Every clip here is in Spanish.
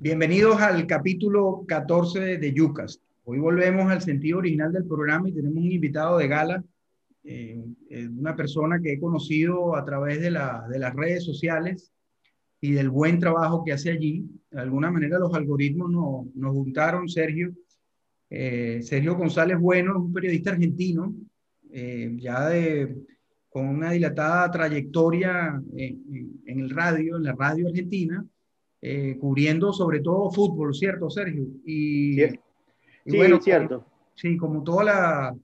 Bienvenidos al capítulo 14 de Yucas. Hoy volvemos al sentido original del programa y tenemos un invitado de gala, eh, eh, una persona que he conocido a través de, las redes sociales y del buen trabajo que hace allí. De alguna manera los algoritmos nos juntaron, Sergio. Eh, Sergio González Bueno es un periodista argentino, ya de, con una dilatada trayectoria en el radio, en la radio argentina eh, cubriendo sobre todo fútbol, ¿cierto, Sergio? Y, sí, bueno, cierto. sí, como toda la,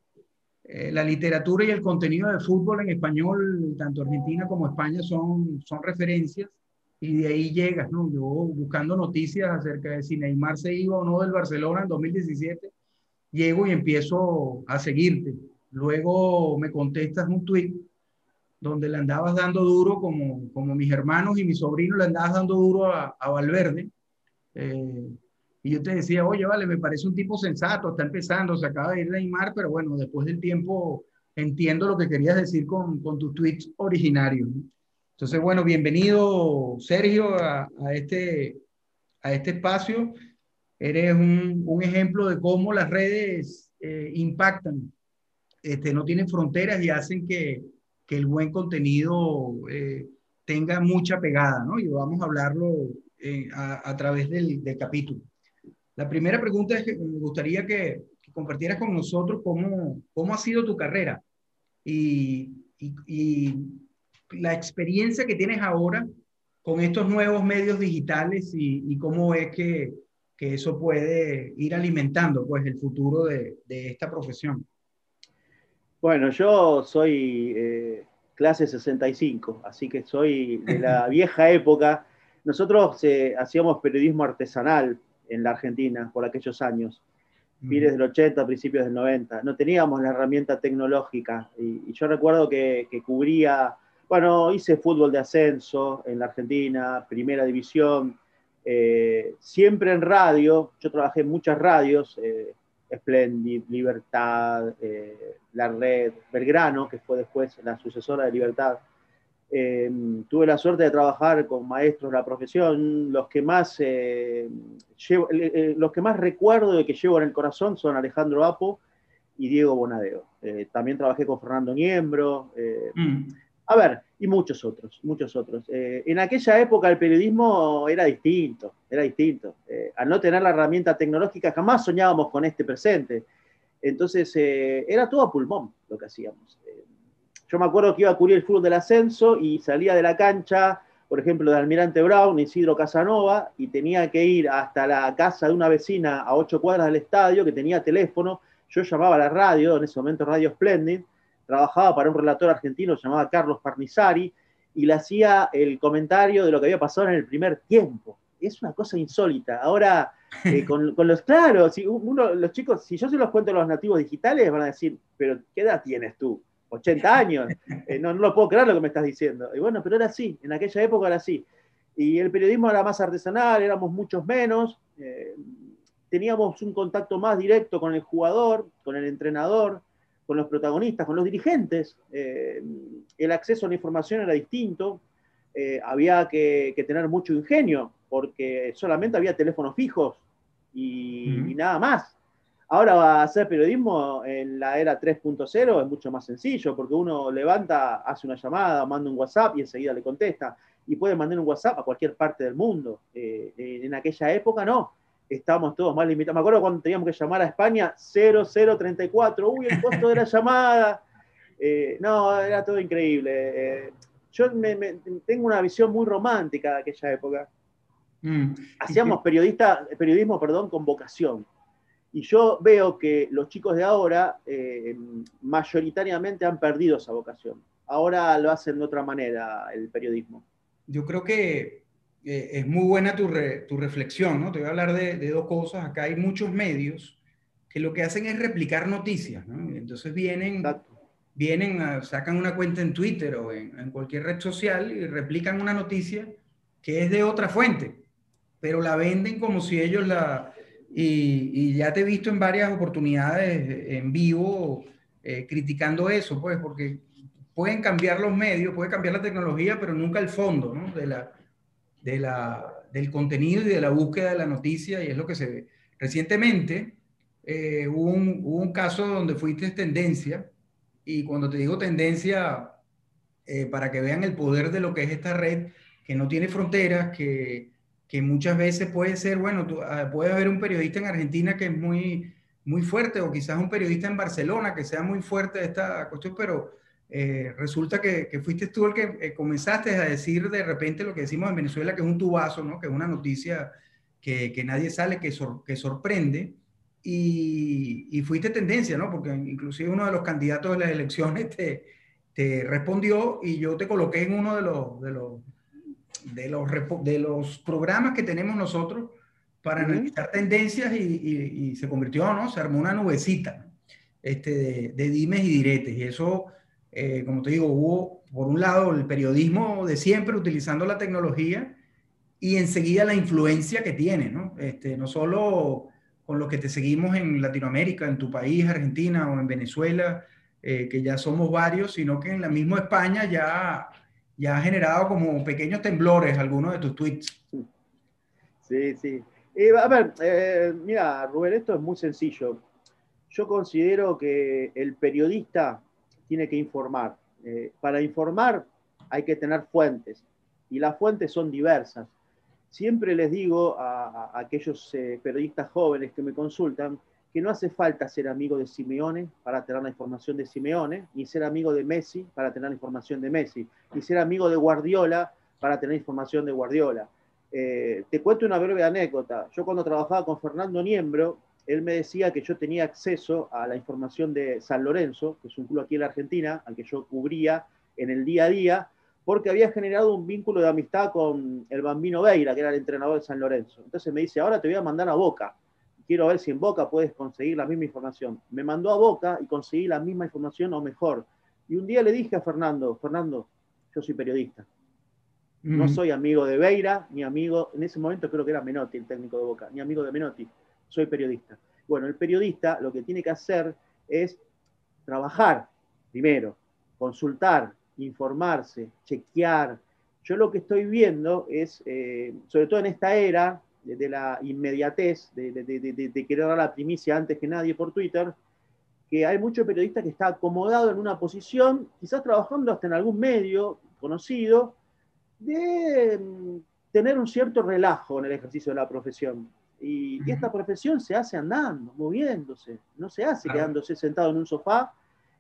eh, la literatura y el contenido de fútbol en español, tanto Argentina como España, son, son referencias y de ahí llegas, ¿no? Yo buscando noticias acerca de si Neymar se iba o no del Barcelona en 2017, llego y empiezo a seguirte. Luego me contestas un tweet donde le andabas dando duro, como, como mis hermanos y mis sobrinos le andabas dando duro a, a Valverde. Eh, y yo te decía, oye, vale, me parece un tipo sensato, está empezando, se acaba de ir Neymar, pero bueno, después del tiempo entiendo lo que querías decir con, con tus tweets originarios. Entonces, bueno, bienvenido, Sergio, a, a este, a este espacio. Eres un, un ejemplo de cómo las redes eh, impactan, este, no tienen fronteras y hacen que, que el buen contenido eh, tenga mucha pegada, ¿no? Y vamos a hablarlo eh, a, través del, capítulo. La primera pregunta es que me gustaría que, compartieras con nosotros cómo, cómo ha sido tu carrera y, y, la experiencia que tienes ahora con estos nuevos medios digitales y, cómo es que, que, eso puede ir alimentando pues, el futuro de, de esta profesión. Bueno, yo soy eh, clase 65, así que soy de la vieja época. Nosotros eh, hacíamos periodismo artesanal en la Argentina por aquellos años, fines del 80, principios del 90. No teníamos la herramienta tecnológica y, yo recuerdo que, cubría, bueno, hice fútbol de ascenso en la Argentina, primera división, eh, siempre en radio, yo trabajé en muchas radios, Splendid, Libertad, eh, La Red, Belgrano, que fue después la sucesora de Libertad. Eh, tuve la suerte de trabajar con maestros de la profesión. Los que más, eh, los que más recuerdo y que llevo en el corazón son Alejandro Apo y Diego Bonadeo. también trabajé con Fernando Niembro. Mm. A ver, y muchos otros, muchos otros. Eh, en aquella época el periodismo era distinto, era distinto. Eh, al no tener la herramienta tecnológica jamás soñábamos con este presente. Entonces eh, era todo a pulmón lo que hacíamos. yo me acuerdo que iba a cubrir el fútbol del ascenso y salía de la cancha, por ejemplo, de Almirante Brown, Isidro Casanova, y tenía que ir hasta la casa de una vecina a ocho cuadras del estadio que tenía teléfono. Yo llamaba a la radio, en ese momento Radio Splendid, trabajaba para un relator argentino llamado Carlos Parnizari y le hacía el comentario de lo que había pasado en el primer tiempo. Es una cosa insólita. Ahora, eh, con, los, claro, si uno, los chicos, si yo se los cuento a los nativos digitales, van a decir, pero ¿qué edad tienes tú? 80 años. Eh, no, no lo puedo creer lo que me estás diciendo. Y bueno, pero era así, en aquella época era así. Y el periodismo era más artesanal, éramos muchos menos, eh, teníamos un contacto más directo con el jugador, con el entrenador, con los protagonistas, con los dirigentes. Eh, el acceso a la información era distinto, eh, había que, tener mucho ingenio, porque solamente había teléfonos fijos y, nada más. Ahora va a hacer periodismo en la era 3.0 es mucho más sencillo, porque uno levanta, hace una llamada, manda un WhatsApp y enseguida le contesta. Y puede mandar un WhatsApp a cualquier parte del mundo. Eh, en aquella época no estábamos todos más limitados. Me acuerdo cuando teníamos que llamar a España 0034, uy, el costo de la llamada. Eh, no, era todo increíble. Eh, yo tengo una visión muy romántica de aquella época. Mm. Hacíamos periodista, periodismo perdón, con vocación. Y yo veo que los chicos de ahora eh, mayoritariamente han perdido esa vocación. Ahora lo hacen de otra manera el periodismo. Yo creo que eh, es muy buena tu, tu, reflexión, ¿no? Te voy a hablar de, de, dos cosas. Acá hay muchos medios que lo que hacen es replicar noticias, ¿no? Entonces vienen, vienen sacan una cuenta en Twitter o en, en, cualquier red social y replican una noticia que es de otra fuente, pero la venden como si ellos la... Y, y ya te he visto en varias oportunidades en vivo eh, criticando eso, pues, porque pueden cambiar los medios, puede cambiar la tecnología, pero nunca el fondo, ¿no? De la, de la, del contenido y de la búsqueda de la noticia y es lo que se ve. Recientemente eh, hubo, un, un, caso donde fuiste tendencia y cuando te digo tendencia, eh, para que vean el poder de lo que es esta red, que no tiene fronteras, que, que muchas veces puede ser, bueno, ah, puede haber un periodista en Argentina que es muy, muy fuerte o quizás un periodista en Barcelona que sea muy fuerte de esta cuestión, pero eh, resulta que, que, fuiste tú el que eh, comenzaste a decir de repente lo que decimos en Venezuela, que es un tubazo, ¿no? que es una noticia que, que nadie sale, que, que sorprende. Y, y, fuiste tendencia, ¿no? Porque inclusive uno de los candidatos de las elecciones te, te respondió y yo te coloqué en uno de los, de los, de los, de los programas que tenemos nosotros para analizar tendencias y, y, se convirtió, ¿no? Se armó una nubecita este, de, de dimes y diretes. Y eso eh, como te digo, hubo por un lado el periodismo de siempre utilizando la tecnología y enseguida la influencia que tiene, ¿no? Este, no solo con los que te seguimos en Latinoamérica, en tu país, Argentina o en Venezuela, eh, que ya somos varios, sino que en la misma España ya, ya ha generado como pequeños temblores algunos de tus tweets. Sí, sí. a ver, mira, Rubén, esto es muy sencillo. Yo considero que el periodista tiene que informar. Eh, para informar hay que tener fuentes y las fuentes son diversas. Siempre les digo a, aquellos eh, periodistas jóvenes que me consultan que no hace falta ser amigo de Simeone para tener la información de Simeone, ni ser amigo de Messi para tener información de Messi, ni ser amigo de Guardiola para tener información de Guardiola. Eh, te cuento una breve anécdota. Yo cuando trabajaba con Fernando Niembro, él me decía que yo tenía acceso a la información de San Lorenzo, que es un club aquí en la Argentina, al que yo cubría en el día a día, porque había generado un vínculo de amistad con el Bambino Veira, que era el entrenador de San Lorenzo. Entonces me dice, ahora te voy a mandar a Boca. Quiero ver si en Boca puedes conseguir la misma información. Me mandó a Boca y conseguí la misma información o mejor. Y un día le dije a Fernando, Fernando, yo soy periodista. No soy amigo de Veira, ni amigo, en ese momento creo que era Menotti, el técnico de Boca, ni amigo de Menotti soy periodista. Bueno, el periodista lo que tiene que hacer es trabajar primero, consultar, informarse, chequear. Yo lo que estoy viendo es, eh, sobre todo en esta era de, la inmediatez, de, querer dar la primicia antes que nadie por Twitter, que hay mucho periodista que está acomodado en una posición, quizás trabajando hasta en algún medio conocido, de mm, tener un cierto relajo en el ejercicio de la profesión. Y, esta profesión se hace andando, moviéndose, no se hace quedándose sentado en un sofá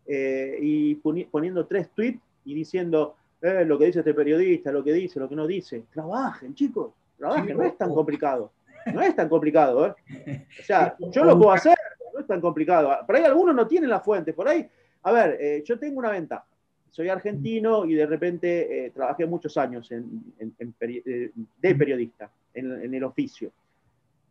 eh, y poniendo tres tweets y diciendo eh, lo que dice este periodista, lo que dice, lo que no dice. Trabajen, chicos, trabajen, no es tan complicado. No es tan complicado, ¿eh? O sea, yo lo puedo hacer, no es tan complicado. Por ahí algunos no tienen la fuente, por ahí, a ver, eh, yo tengo una ventaja. Soy argentino y de repente trabajé muchos años en, de periodista, en el oficio.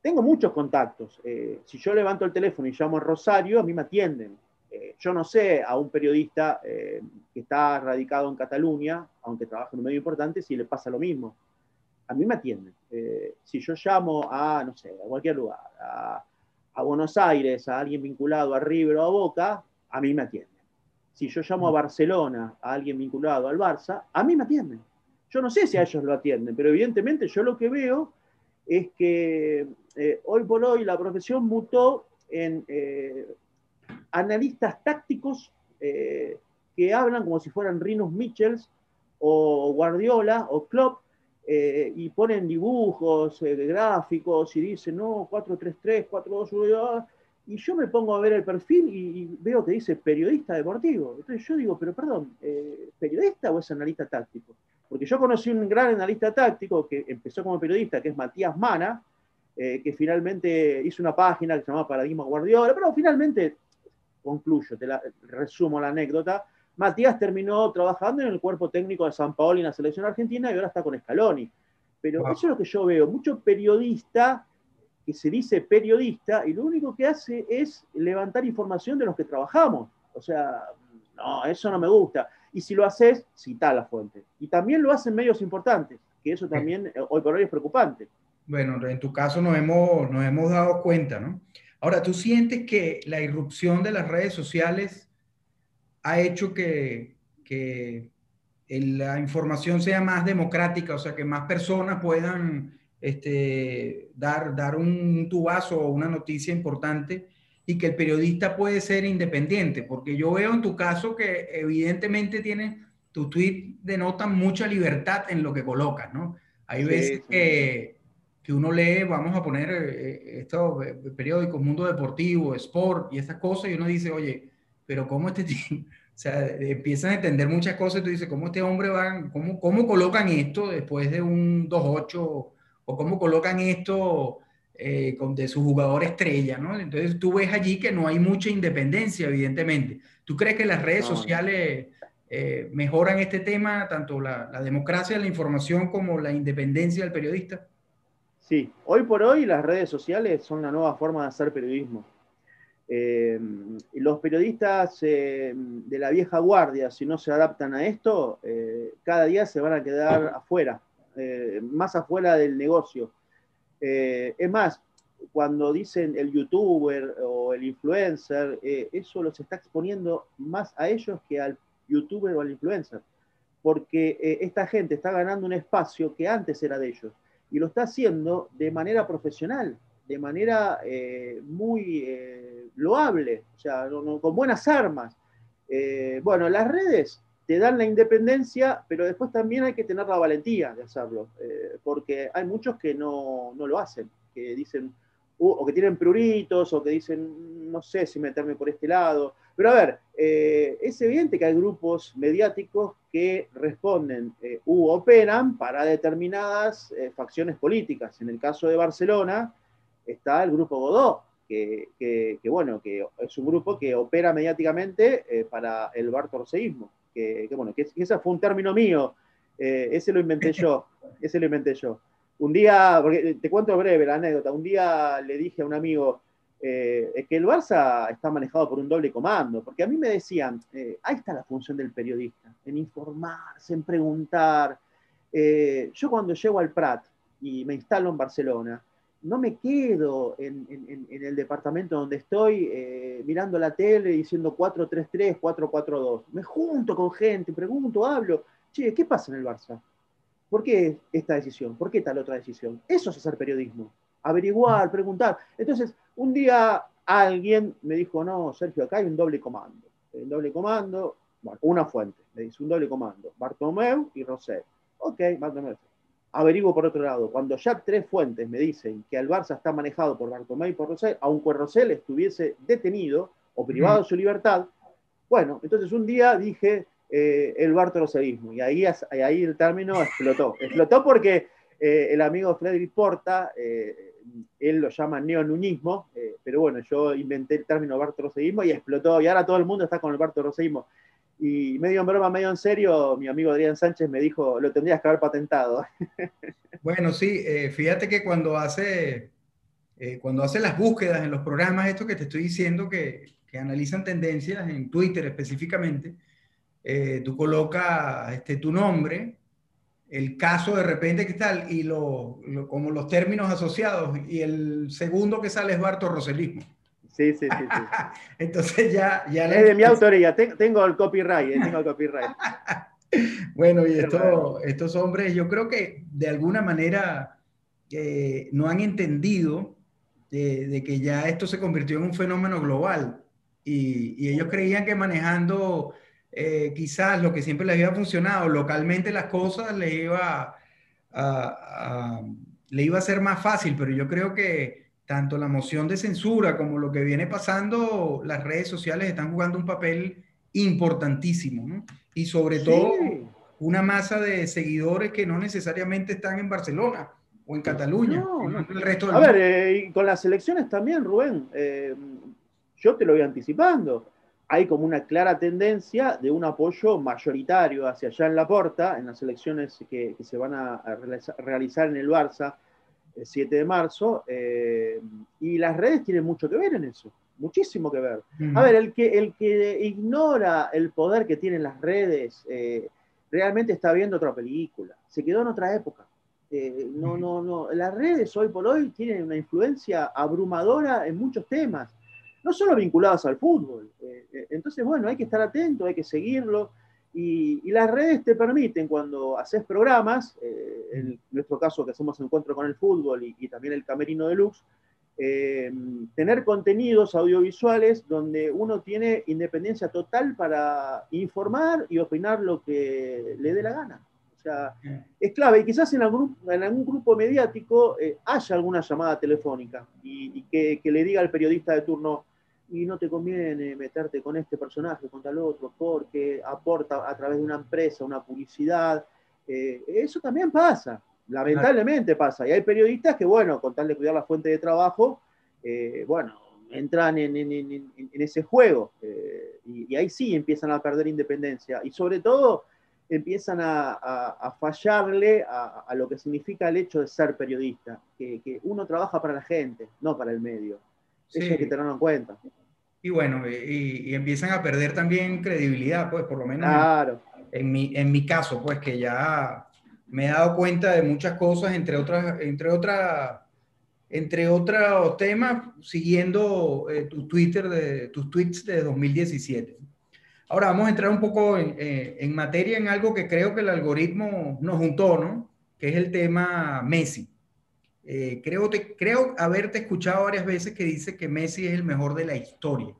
Tengo muchos contactos. Eh, si yo levanto el teléfono y llamo a Rosario, a mí me atienden. Eh, yo no sé a un periodista eh, que está radicado en Cataluña, aunque trabaja en un medio importante, si le pasa lo mismo. A mí me atienden. si yo llamo a, no sé, a cualquier lugar, a, a, Buenos Aires, a alguien vinculado a River o a Boca, a mí me atienden. Si yo llamo a. Barcelona, a alguien vinculado al Barça, a mí me atienden. Yo no sé si a ellos lo atienden, pero evidentemente yo lo que veo es que eh, hoy por hoy la profesión mutó en eh, analistas tácticos eh, que hablan como si fueran Rinus Michels o Guardiola o Klopp y ponen dibujos, gráficos y dicen, no, 4-3-3, 4-2-1, y yo me pongo a ver el perfil y, veo que dice periodista deportivo. Entonces yo digo, pero perdón, ¿periodista o es analista táctico? Porque yo conocí un gran analista táctico que empezó como periodista, que es Matías Mana, eh, que finalmente hizo una página que se llamaba Paradigma Guardiola, pero finalmente, concluyo, te la, resumo la anécdota, Matías terminó trabajando en el cuerpo técnico de San Paolo en la selección argentina y ahora está con Scaloni. Pero eso es lo que yo veo, mucho periodista que se dice periodista y lo único que hace es levantar información de los que trabajamos. O sea, no, eso no me gusta. Y si lo haces, cita la fuente. Y también lo hacen medios importantes, que eso también eh, hoy por hoy es preocupante. Bueno, en tu caso nos hemos, nos hemos dado cuenta, ¿no? Ahora, ¿tú sientes que la irrupción de las redes sociales ha hecho que, que la información sea más democrática, o sea, que más personas puedan este, dar, dar un tubazo o una noticia importante y que el periodista puede ser independiente, porque yo veo en tu caso que evidentemente tiene, tu tweet denota mucha libertad en lo que colocas, ¿no? Hay veces Que, que, uno lee, vamos a poner eh, estos eh, periódicos, Mundo Deportivo, Sport y estas cosas, y uno dice, oye, pero ¿cómo este tipo? O sea, empiezan a entender muchas cosas y tú dices, ¿cómo este hombre va, cómo, cómo colocan esto después de un 2-8 o cómo colocan esto eh, con, de su jugador estrella, ¿no? Entonces tú ves allí que no hay mucha independencia, evidentemente. ¿Tú crees que las redes sociales eh, mejoran este tema, tanto la, democracia de la información como la independencia del periodista? Sí, hoy por hoy las redes sociales son la nueva forma de hacer periodismo. Eh, los periodistas de la vieja guardia, si no se adaptan a esto, cada día se van a quedar afuera, más afuera del negocio. Eh, es más, cuando dicen el youtuber o el influencer, eh, eso los está exponiendo más a ellos que al youtuber o al influencer, porque eh, esta gente está ganando un espacio que antes era de ellos y lo está haciendo de manera profesional, de manera muy loable, o sea, con buenas armas. bueno, las redes te dan la independencia, pero después también hay que tener la valentía de hacerlo, eh, porque hay muchos que no, lo hacen, que dicen, uh, o que tienen pruritos, o que dicen, no sé si meterme por este lado. Pero a ver, eh, es evidente que hay grupos mediáticos que responden eh, u operan para determinadas facciones políticas. En el caso de Barcelona está el grupo Godó, que, bueno, que es un grupo que opera mediáticamente para el bartorceísmo que, bueno, que, ese fue un término mío, eh, ese lo inventé yo, ese lo inventé yo. Un día, porque te cuento breve la anécdota, un día le dije a un amigo eh, que el Barça está manejado por un doble comando, porque a mí me decían, eh, ahí está la función del periodista, en informarse, en preguntar. yo cuando llego al Prat y me instalo en Barcelona, no me quedo en, el departamento donde estoy eh, mirando la tele diciendo 4-3-3, 4-4-2. Me junto con gente, pregunto, hablo. Che, ¿qué pasa en el Barça? ¿Por qué esta decisión? ¿Por qué tal otra decisión? Eso es hacer periodismo. Averiguar, preguntar. Entonces, un día alguien me dijo, no, Sergio, acá hay un doble comando. Un doble comando, bueno, una fuente, me dice, un doble comando. Bartomeu y Rosé. Ok, Bartomeu averiguo por otro lado, cuando ya tres fuentes me dicen que el Barça está manejado por Bartomeu y por Rosell, aunque Rosell estuviese detenido o privado de su libertad, bueno, entonces un día dije eh, el bartoloseísmo y ahí, ahí el término explotó. Explotó porque eh, el amigo Frederick Porta, eh, él lo llama neonuñismo, pero bueno, yo inventé el término bartoloseísmo y explotó, y ahora todo el mundo está con el bartoloseísmo. Y medio en broma, medio en serio, mi amigo Adrián Sánchez me dijo, lo tendrías que haber patentado. Bueno, sí, eh, fíjate que cuando hace, eh, cuando hace las búsquedas en los programas, esto que te estoy diciendo, que, que analizan tendencias en Twitter específicamente, eh, tú colocas este, tu nombre, el caso de repente que tal, y lo, como los términos asociados, y el segundo que sale es Barto Roselismo. Sí, sí, sí. Entonces ya... ya es de mi autoría, tengo el copyright, eh, tengo el copyright. bueno, y estos hombres yo creo que de alguna manera eh, no han entendido de, que ya esto se convirtió en un fenómeno global y, ellos creían que manejando eh, quizás lo que siempre les había funcionado localmente las cosas le iba le iba a ser más fácil, pero yo creo que tanto la moción de censura como lo que viene pasando, las redes sociales están jugando un papel importantísimo, ¿no? Y sobre todo una masa de seguidores que no necesariamente están en Barcelona o en Cataluña, no, el resto A ver, eh, con las elecciones también, Rubén, eh, yo te lo voy anticipando. Hay como una clara tendencia de un apoyo mayoritario hacia allá en la porta, en las elecciones que, que se van a realizar en el Barça el 7 de marzo, eh, y las redes tienen mucho que ver en eso, muchísimo que ver. A ver, el que, el que ignora el poder que tienen las redes, eh, realmente está viendo otra película, se quedó en otra época. Eh, no, no, no. Las redes hoy por hoy tienen una influencia abrumadora en muchos temas, no solo vinculados al fútbol. entonces, bueno, hay que estar atento, hay que seguirlo. Y, las redes te permiten, cuando haces programas, eh, en nuestro caso que hacemos encuentro con el fútbol y, también el Camerino Deluxe, eh, tener contenidos audiovisuales donde uno tiene independencia total para informar y opinar lo que le dé la gana. O sea, es clave. Y quizás en algún, en algún grupo mediático eh, haya alguna llamada telefónica y, que, que, le diga al periodista de turno, y no te conviene meterte con este personaje, con tal otro, porque aporta a través de una empresa, una publicidad. Eh, eso también pasa, lamentablemente pasa. Y hay periodistas que, bueno, con tal de cuidar la fuente de trabajo, eh, bueno, entran en, ese juego. Eh, y, ahí sí empiezan a perder independencia. Y sobre todo empiezan a, fallarle a, lo que significa el hecho de ser periodista, que, uno trabaja para la gente, no para el medio. Eso hay que tenerlo en cuenta. Y bueno, y, empiezan a perder también credibilidad, pues por lo menos en, mi, en mi caso, pues que ya me he dado cuenta de muchas cosas, entre otras, entre otras, entre otros temas, siguiendo eh, tu Twitter de, tus tweets de 2017. Ahora vamos a entrar un poco en, eh, en materia en algo que creo que el algoritmo nos juntó, ¿no? Que es el tema Messi. Eh, creo, te, creo haberte escuchado varias veces que dice que Messi es el mejor de la historia.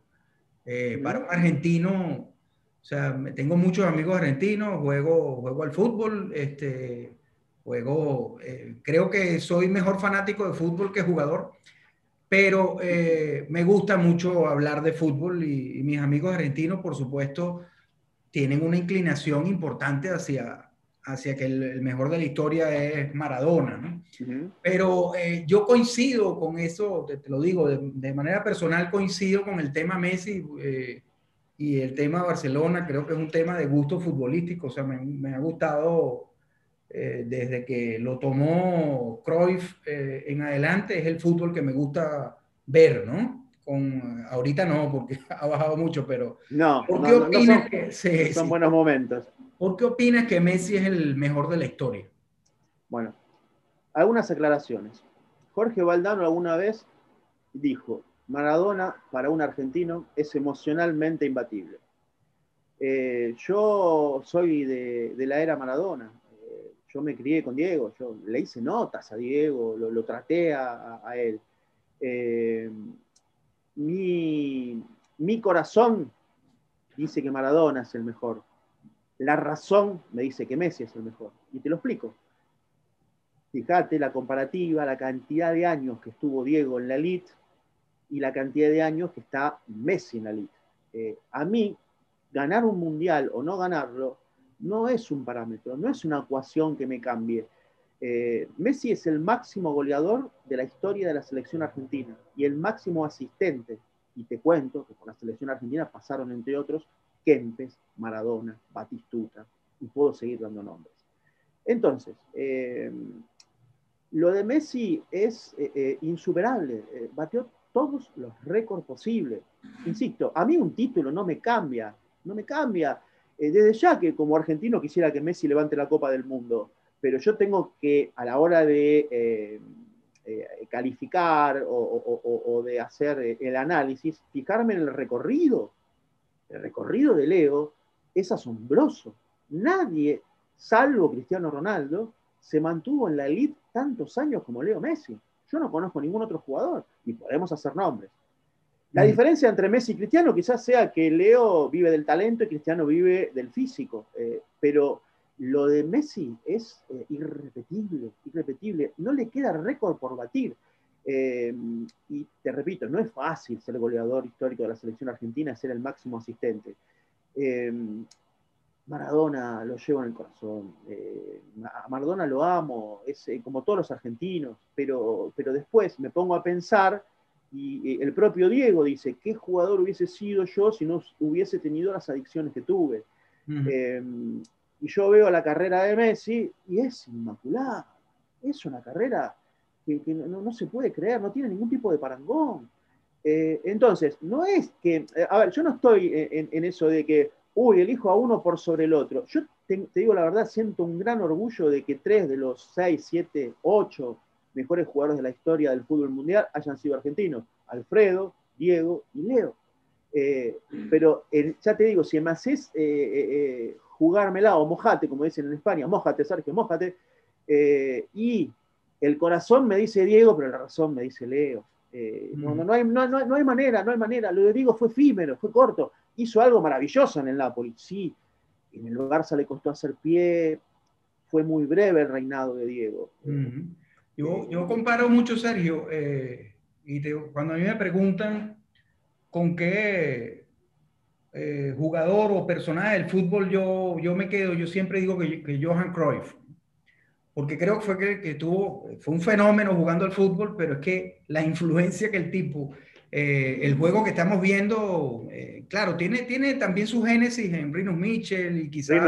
Eh, para un argentino, o sea, tengo muchos amigos argentinos, juego, juego al fútbol, este, juego, eh, creo que soy mejor fanático de fútbol que jugador, pero me gusta mucho hablar de fútbol y, y mis amigos argentinos, por supuesto, tienen una inclinación importante hacia, hacia que el, mejor de la historia es Maradona, ¿no? Pero eh, yo coincido con eso, te, lo digo, de, manera personal coincido con el tema Messi eh, y el tema Barcelona, creo que es un tema de gusto futbolístico, o sea, me, ha gustado eh, desde que lo tomó Cruyff en adelante, es el fútbol que me gusta ver, ¿no? Con, ahorita no, porque ha bajado mucho, pero... No, ¿por qué opinas que, son buenos momentos. ¿Por qué opinas que Messi es el mejor de la historia? Bueno, algunas aclaraciones. Jorge Valdano alguna vez dijo, Maradona para un argentino es emocionalmente imbatible. Eh, yo soy de, la era Maradona. Eh, yo me crié con Diego, yo le hice notas a Diego, lo, traté a, él. Eh, mi, mi corazón dice que Maradona es el mejor la razón me dice que Messi es el mejor. Y te lo explico. Fíjate la comparativa, la cantidad de años que estuvo Diego en la elite y la cantidad de años que está Messi en la elite. Eh, a mí, ganar un mundial o no ganarlo no es un parámetro, no es una ecuación que me cambie. Eh, Messi es el máximo goleador de la historia de la selección argentina y el máximo asistente. Y te cuento que con la selección argentina pasaron, entre otros, Kempes, Maradona, Batistuta, y puedo seguir dando nombres. Entonces, eh, lo de Messi es eh, insuperable, batió todos los récords posibles. Insisto, a mí un título no me cambia, no me cambia. desde ya que como argentino quisiera que Messi levante la Copa del Mundo, pero yo tengo que a la hora de calificar o, de hacer el análisis, fijarme en el recorrido el recorrido de Leo es asombroso. Nadie, salvo Cristiano Ronaldo, se mantuvo en la elite tantos años como Leo Messi. Yo no conozco ningún otro jugador y podemos hacer nombres. La mm. diferencia entre Messi y Cristiano quizás sea que Leo vive del talento y Cristiano vive del físico, eh, pero lo de Messi es eh, irrepetible, irrepetible. No le queda récord por batir. Eh, y te repito, no es fácil ser goleador histórico de la selección argentina, ser el máximo asistente. Eh, Maradona lo llevo en el corazón. Eh, a Maradona lo amo, es como todos los argentinos, pero, pero después me pongo a pensar y el propio Diego dice, ¿qué jugador hubiese sido yo si no hubiese tenido las adicciones que tuve? Y yo veo la carrera de Messi y es inmaculada. Es una carrera que, no, se puede creer, no tiene ningún tipo de parangón. Eh, entonces, no es que, eh, a ver, yo no estoy en, eso de que, uy, elijo a uno por sobre el otro. Yo te, digo la verdad, siento un gran orgullo de que tres de los seis, siete, ocho mejores jugadores de la historia del fútbol mundial hayan sido argentinos. Alfredo, Diego y Leo. Eh, pero ya te digo, si me haces jugármela, o mojate, como dicen en España, mojate, Sergio, mojate. Eh, y el corazón me dice Diego, pero la razón me dice Leo. Eh, no, no, no, hay, no, no, hay manera, no hay manera. Lo de Diego fue efímero, fue corto. Hizo algo maravilloso en el Napoli, sí. En el Barça le costó hacer pie. Fue muy breve el reinado de Diego. yo, yo, comparo mucho, Sergio, y cuando a mí me preguntan con qué eh, jugador o personaje del fútbol yo, yo me quedo, yo siempre digo que, que Johan Cruyff, porque creo que fue que, que, tuvo, fue un fenómeno jugando al fútbol, pero es que la influencia que el tipo, eh, el juego que estamos viendo, eh, claro, tiene, tiene también su génesis en Rino Mitchell y quizás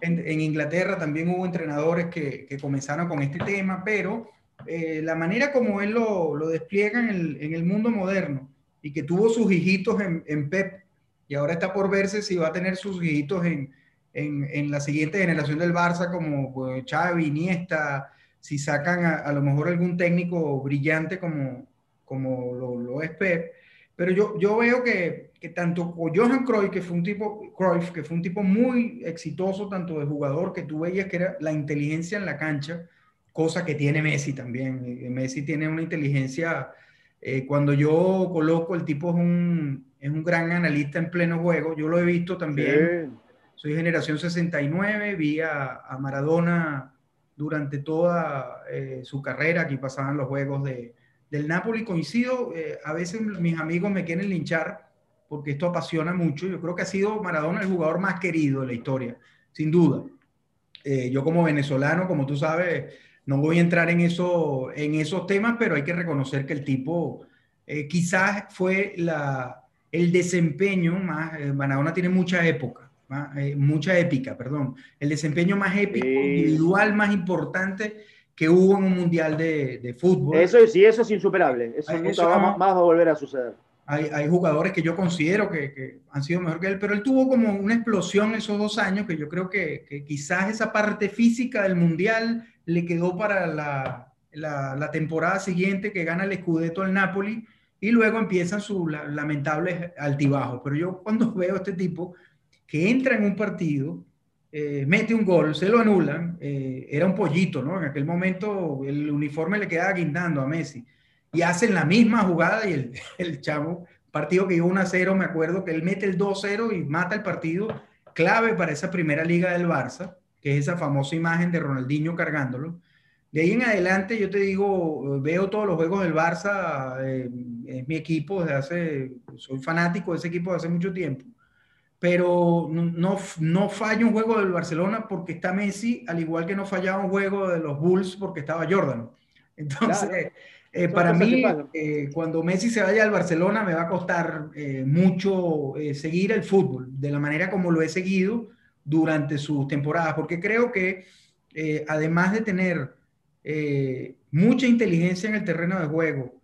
en, Inglaterra también hubo entrenadores que, que comenzaron con este tema, pero la manera como él lo, lo despliega en el, en el mundo moderno, y que tuvo sus hijitos en, en, Pep y ahora está por verse si va a tener sus hijitos en, en, en la siguiente generación del Barça como pues, Xavi, Iniesta, si sacan a, lo mejor algún técnico brillante como, como lo, lo es Pep. Pero yo, yo veo que, que tanto Johan Cruyff, que fue un tipo, Cruyff, que fue un tipo muy exitoso tanto de jugador, que tú veías que era la inteligencia en la cancha, cosa que tiene Messi también. Messi tiene una inteligencia eh, cuando yo coloco, el tipo es un, es un gran analista en pleno juego. Yo lo he visto también. Soy generación 69, vi a, Maradona durante toda eh, su carrera. Aquí pasaban los juegos de, del Napoli. Coincido, eh, a veces mis amigos me quieren linchar porque esto apasiona mucho. Yo creo que ha sido Maradona el jugador más querido de la historia, sin duda. yo como venezolano, como tú sabes, no voy a entrar en, eso, en esos temas, pero hay que reconocer que el tipo eh, quizás fue la, el desempeño más, eh, Maradona tiene mucha época, eh, mucha épica, perdón, el desempeño más épico, individual más importante que hubo en un mundial de, de fútbol. Eso sí, eso es insuperable, eso, nunca va, más va a volver a suceder. Hay, hay, jugadores que yo considero que, que, han sido mejor que él, pero él tuvo como una explosión esos dos años que yo creo que, que quizás esa parte física del mundial le quedó para la, la, temporada siguiente que gana el Scudetto al Napoli y luego empiezan sus lamentables altibajos. Pero yo cuando veo a este tipo que entra en un partido, eh, mete un gol, se lo anulan, eh, era un pollito, ¿no? En aquel momento el uniforme le quedaba guindando a Messi y hacen la misma jugada y el, el chavo, partido que iba 1 a 0, me acuerdo que él mete el 2-0 y mata el partido clave para esa primera liga del Barça que es esa famosa imagen de Ronaldinho cargándolo. De ahí en adelante, yo te digo, veo todos los juegos del Barça, eh, es mi equipo desde hace, soy fanático de ese equipo desde hace mucho tiempo, pero no, no, falla un juego del Barcelona porque está Messi, al igual que no fallaba un juego de los Bulls porque estaba Jordan. Entonces, eh, para mí, eh, cuando Messi se vaya al Barcelona, me va a costar mucho seguir el fútbol de la manera como lo he seguido durante sus temporadas, porque creo que eh, además de tener eh, mucha inteligencia en el terreno de juego,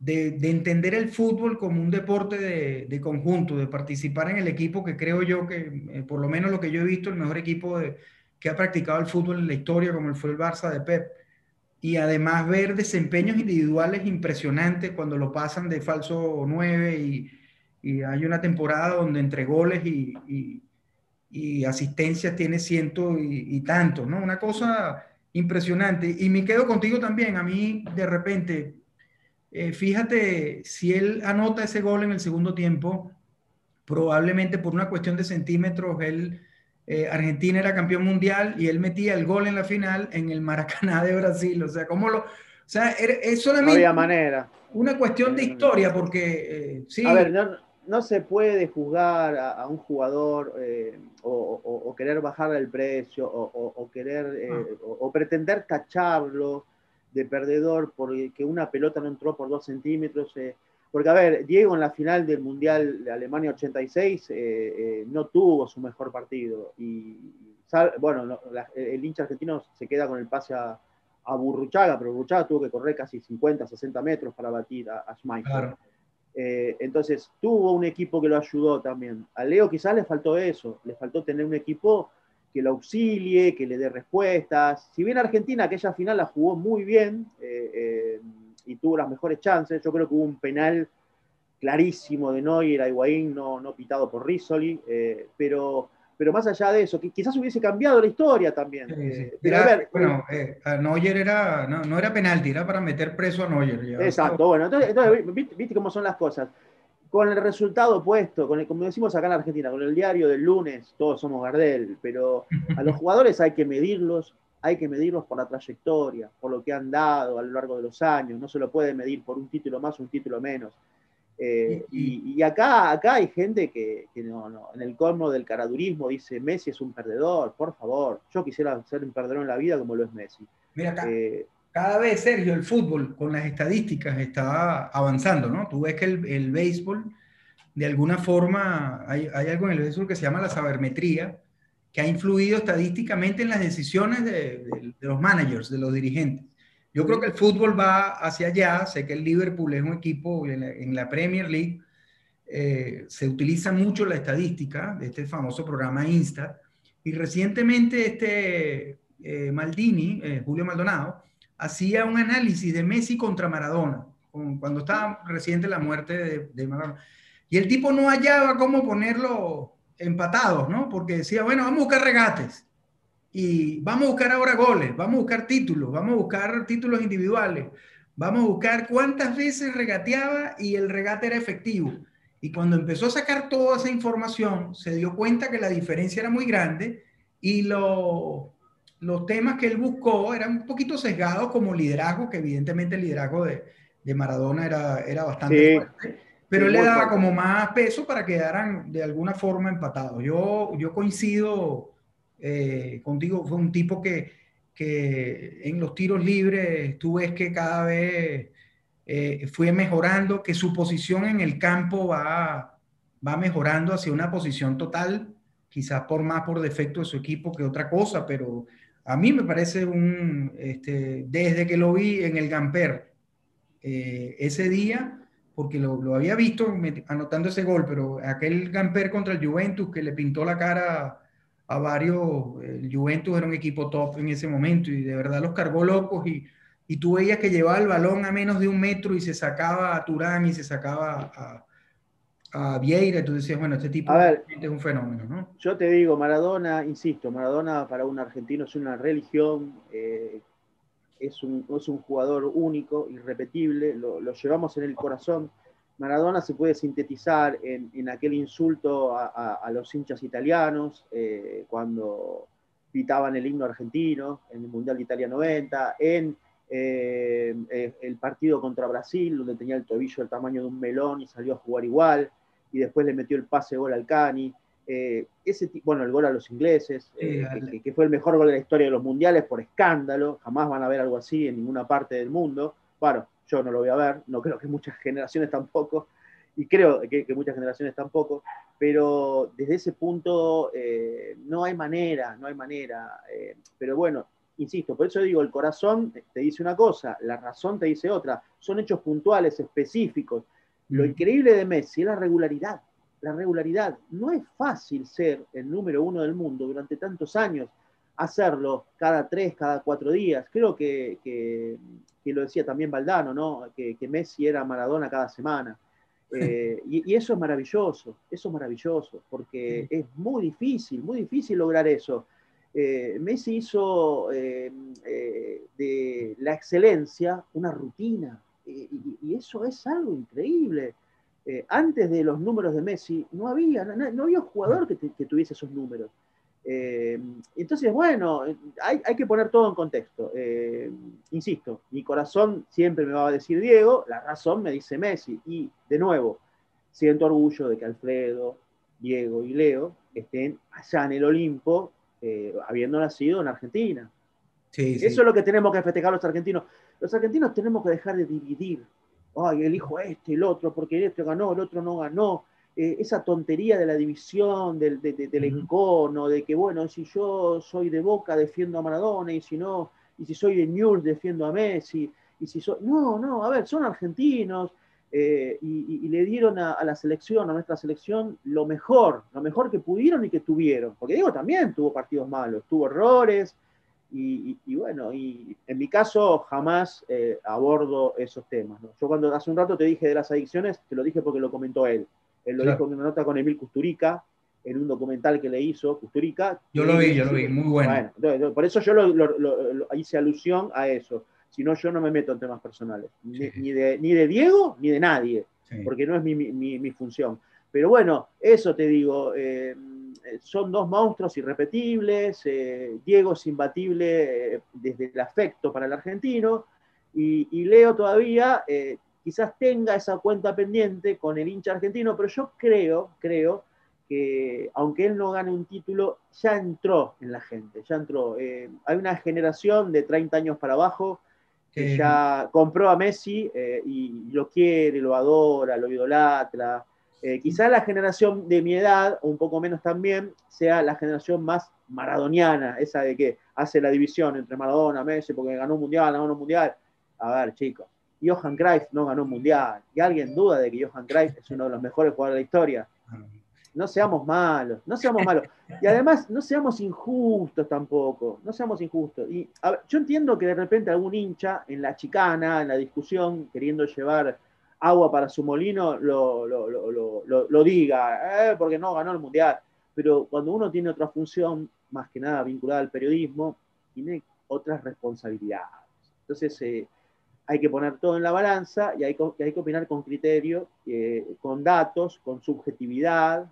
de, entender el fútbol como un deporte de, conjunto, de participar en el equipo, que creo yo que, eh, por lo menos lo que yo he visto, el mejor equipo que ha practicado el fútbol en la historia, como fue el Barça de Pep, y además ver desempeños individuales impresionantes cuando lo pasan de falso 9 y, hay una temporada donde entre goles y y asistencias tiene ciento y, tanto, ¿no? Una cosa impresionante. Y me quedo contigo también, a mí de repente, eh, fíjate, si él anota ese gol en el segundo tiempo, probablemente por una cuestión de centímetros, él, eh, Argentina era campeón mundial y él metía el gol en la final en el Maracaná de Brasil. O sea, ¿cómo lo...? O sea, es solamente... No manera. Una cuestión de historia, porque eh, sí... A ver, no, no se puede juzgar a, un jugador eh, o, querer bajarle el precio o, querer eh, ah. o, pretender tacharlo de perdedor porque una pelota no entró por dos centímetros. Eh. porque, a ver, Diego en la final del Mundial de Alemania 86 no tuvo su mejor partido. Y, bueno, el hincha argentino se queda con el pase a, Burruchaga, pero Burruchaga tuvo que correr casi 50, 60 metros para batir a, a Schmeichel. Eh, entonces, tuvo un equipo que lo ayudó también. A Leo quizás le faltó eso, le faltó tener un equipo que lo auxilie, que le dé respuestas. Si bien Argentina aquella final la jugó muy bien eh, eh, y tuvo las mejores chances, yo creo que hubo un penal clarísimo de Neuer a Higuaín, no, no pitado por Rizzoli, pero pero más allá de eso, quizás hubiese cambiado la historia también. Eh, bueno, eh, a Neuer era, no, era penalti, era para meter preso a Neuer. Exacto, bueno, entonces, ¿viste, cómo son las cosas. Con el resultado opuesto, con el, como decimos acá en Argentina, con el diario del lunes, todos somos Gardel, pero a los jugadores hay que medirlos, hay que medirlos por la trayectoria, por lo que han dado a lo largo de los años, no se lo puede medir por un título más o un título menos. Eh, y, acá, acá hay gente que, no, no, en el colmo del caradurismo dice Messi es un perdedor, por favor. Yo quisiera ser un perdedor en la vida como lo es Messi. Mira, acá, eh, cada vez, Sergio, el fútbol con las estadísticas está avanzando, ¿no? Tú ves que el, el béisbol, de alguna forma, hay, hay, algo en el béisbol que se llama la sabermetría, que ha influido estadísticamente en las decisiones de, de los managers, de los dirigentes. Yo creo que el fútbol va hacia allá. Sé que el Liverpool es un equipo en la, Premier League. Eh, se utiliza mucho la estadística de este famoso programa Insta. Y recientemente este eh, Maldini, eh, Julio Maldonado, hacía un análisis de Messi contra Maradona, cuando estaba reciente la muerte de, Maradona. Y el tipo no hallaba cómo ponerlo empatados, ¿no? Porque decía, bueno, vamos a buscar regates. Y vamos a buscar ahora goles, vamos a buscar títulos, vamos a buscar títulos individuales, vamos a buscar cuántas veces regateaba y el regate era efectivo. Y cuando empezó a sacar toda esa información, se dio cuenta que la diferencia era muy grande y los temas que él buscó eran un poquito sesgados como liderazgo, que evidentemente el liderazgo de, de Maradona era, era bastante fuerte, pero él le daba como más peso para que quedaran de alguna forma empatados. Yo, yo coincido eh, contigo, fue un tipo que, que, en los tiros libres tú ves que cada vez eh, fue mejorando, que su posición en el campo va, va mejorando hacia una posición total, quizás por más por defecto de su equipo que otra cosa, pero a mí me parece un, este, desde que lo vi en el Gamper, eh, ese día, porque lo, había visto anotando ese gol, pero aquel Gamper contra el Juventus que le pintó la cara a varios, el Juventus era un equipo top en ese momento y de verdad los cargó locos y, y tú que llevaba el balón a menos de un metro y se sacaba a Turán y se sacaba a, a Vieira, tú decías, bueno, este tipo es un fenómeno, ¿no? Yo te digo, Maradona, insisto, Maradona para un argentino es una religión, eh, es, un, es, un, jugador único, irrepetible, lo, lo llevamos en el corazón Maradona se puede sintetizar en, aquel insulto a, los hinchas italianos eh, cuando pitaban el himno argentino en el Mundial de Italia 90, en eh, el partido contra Brasil, donde tenía el tobillo del tamaño de un melón y salió a jugar igual, y después le metió el pase gol al Cani. ese bueno, el gol a los ingleses, que, que, fue el mejor gol de la historia de los mundiales por escándalo, jamás van a ver algo así en ninguna parte del mundo. Bueno, yo no lo voy a ver, no creo que muchas generaciones tampoco, y creo que, muchas generaciones tampoco, pero desde ese punto eh, no hay manera, no hay manera. Eh, pero bueno, insisto, por eso digo, el corazón te dice una cosa, la razón te dice otra, son hechos puntuales, específicos. Lo increíble de Messi es la regularidad, la regularidad. No es fácil ser el número uno del mundo durante tantos años hacerlo cada tres, cada cuatro días. Creo que, que, lo decía también Valdano, ¿no? que, Messi era Maradona cada semana. Eh, y, eso es maravilloso, eso es maravilloso, porque es muy difícil, muy difícil lograr eso. Eh, Messi hizo eh, de la excelencia una rutina, y, eso es algo increíble. antes de los números de Messi, no había, no, había un jugador que tuviese esos números. Eh, entonces, bueno, hay, que poner todo en contexto. Eh, insisto, mi corazón siempre me va a decir Diego, la razón me dice Messi. Y de nuevo, siento orgullo de que Alfredo, Diego y Leo estén allá en el Olimpo, eh, habiendo nacido en Argentina. Eso es lo que tenemos que festejar los argentinos. Los argentinos tenemos que dejar de dividir. Ay, elijo este, el otro, porque este ganó, el otro no ganó. Eh, esa tontería de la división, del, del encono, de que, bueno, si yo soy de Boca defiendo a Maradona y si no, y si soy de Newell's defiendo a Messi, y si soy... No, no, a ver, son argentinos eh, y, le dieron a, la selección, a nuestra selección, lo mejor, lo mejor que pudieron y que tuvieron. Porque digo, también tuvo partidos malos, tuvo errores, y, bueno, y en mi caso jamás eh, abordo esos temas. Yo cuando hace un rato te dije de las adicciones, te lo dije porque lo comentó él. Él lo dijo en una nota con Emil Custurica, en un documental que le hizo Custurica. Yo lo vi, yo lo vi, muy bueno. por eso yo lo, hice alusión a eso. Si no, yo no me meto en temas personales, ni, de, ni de Diego ni de nadie, porque no es mi, mi, mi, función. Pero bueno, eso te digo, eh, son dos monstruos irrepetibles, eh, Diego es imbatible eh, desde el afecto para el argentino, y, y Leo todavía quizás tenga esa cuenta pendiente con el hincha argentino, pero yo creo, creo que aunque él no gane un título, ya entró en la gente, ya entró. Eh, hay una generación de 30 años para abajo que ya compró a Messi eh, y lo quiere, lo adora, lo idolatra. Eh, quizás la generación de mi edad, o un poco menos también, sea la generación más maradoniana, esa de que hace la división entre Maradona, Messi, porque ganó un mundial, ganó un mundial. A ver, chicos, Johan Cruyff no ganó un mundial. ¿Y alguien duda de que Johan Cruyff es uno de los mejores jugadores de la historia? No seamos malos, no seamos malos. Y además, no seamos injustos tampoco, no seamos injustos. Y yo entiendo que de repente algún hincha en la chicana, en la discusión, queriendo llevar agua para su molino, lo, lo, diga, eh, porque no ganó el mundial. Pero cuando uno tiene otra función, más que nada vinculada al periodismo, tiene otras responsabilidades. Entonces, eh, hay que poner todo en la balanza y hay, que, hay que opinar con criterio, eh, con datos, con subjetividad,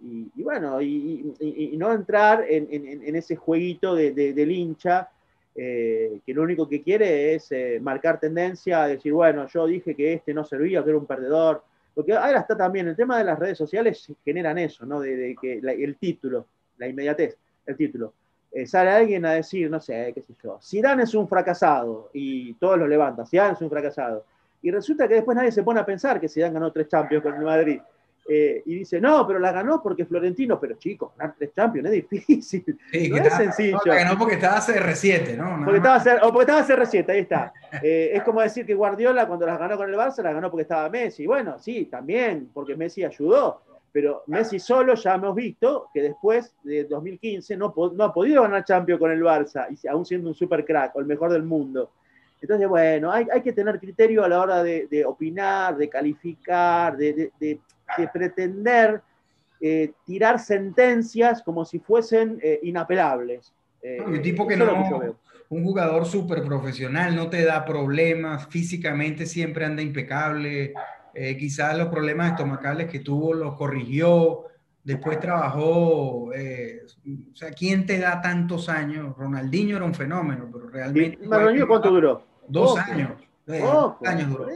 y, bueno, y, no entrar en, ese jueguito de, del hincha eh, que lo único que quiere es marcar tendencia, decir, bueno, yo dije que este no servía, que era un perdedor. Porque ahora está también el tema de las redes sociales, generan eso, ¿no? De, que el título, la inmediatez, el título. Eh, sale alguien a decir, no sé, qué sé yo, Zidane es un fracasado, y todos lo levantan, Zidane es un fracasado. Y resulta que después nadie se pone a pensar que Zidane ganó tres Champions con el Madrid. Eh, y dice, no, pero la ganó porque Florentino, pero chicos, ganar tres Champions es difícil. no es sencillo. la ganó porque estaba CR7, ¿no? porque estaba, o porque estaba CR7, ahí está. Eh, es como decir que Guardiola cuando las ganó con el Barça, la ganó porque estaba Messi. Bueno, sí, también, porque Messi ayudó pero Messi solo ya hemos visto que después de 2015 no, no ha podido ganar Champions con el Barça, y aún siendo un super crack o el mejor del mundo. Entonces, bueno, hay, hay que tener criterio a la hora de, opinar, de calificar, de, de, pretender eh, tirar sentencias como si fuesen eh, inapelables. Un tipo que no, un jugador súper profesional, no te da problemas, físicamente siempre anda impecable, eh, quizás los problemas estomacales que tuvo los corrigió, después trabajó, eh, o sea, ¿quién te da tantos años? Ronaldinho era un fenómeno, pero realmente... ¿Ronaldinho cuánto duró? Dos años. Eh, dos años duró.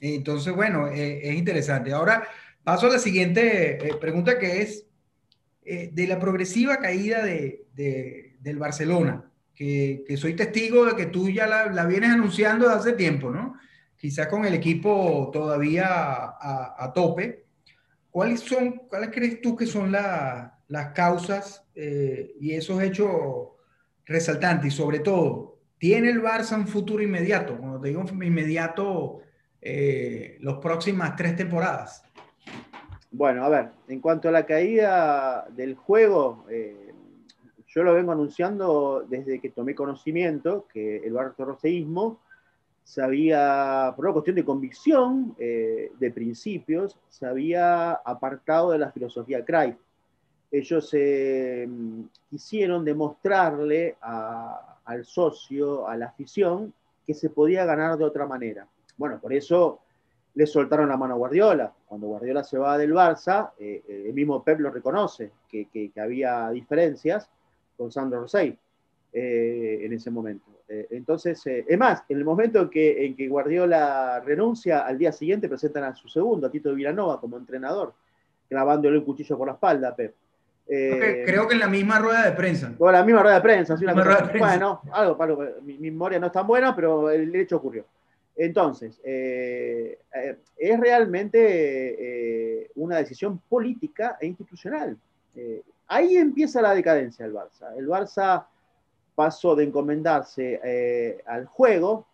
Entonces, bueno, es interesante. Ahora paso a la siguiente pregunta que es de la progresiva caída de, de, del Barcelona, que, que, soy testigo de que tú ya la, la vienes anunciando desde hace tiempo, ¿no? quizá con el equipo todavía a, tope. ¿Cuáles, son, ¿Cuáles crees tú que son las causas eh, y esos hechos resaltantes? Y sobre todo, ¿tiene el Barça un futuro inmediato? Cuando te digo inmediato, eh, las próximas tres temporadas. Bueno, a ver, en cuanto a la caída del juego, eh, yo lo vengo anunciando desde que tomé conocimiento que el había, por una cuestión de convicción, eh, de principios, se había apartado de la filosofía Cruyff. Ellos eh, quisieron demostrarle al socio, a la afición, que se podía ganar de otra manera. Bueno, por eso le soltaron la mano a Guardiola. Cuando Guardiola se va del Barça, eh, el mismo Pep lo reconoce, que, que, había diferencias con Sandro Rosell en ese momento. Eh, entonces, eh, es más, en el momento en que, en que Guardiola renuncia, al día siguiente presentan a su segundo, a Tito Villanova, como entrenador, clavándole un cuchillo por la espalda, Pep. Eh, creo que en la misma rueda de prensa. O la misma rueda de prensa. Bueno, algo, mi, memoria no es tan buena, pero el hecho ocurrió. Entonces, es realmente una decisión política e institucional. ahí empieza la decadencia del Barça. El Barça pasó de encomendarse eh, al juego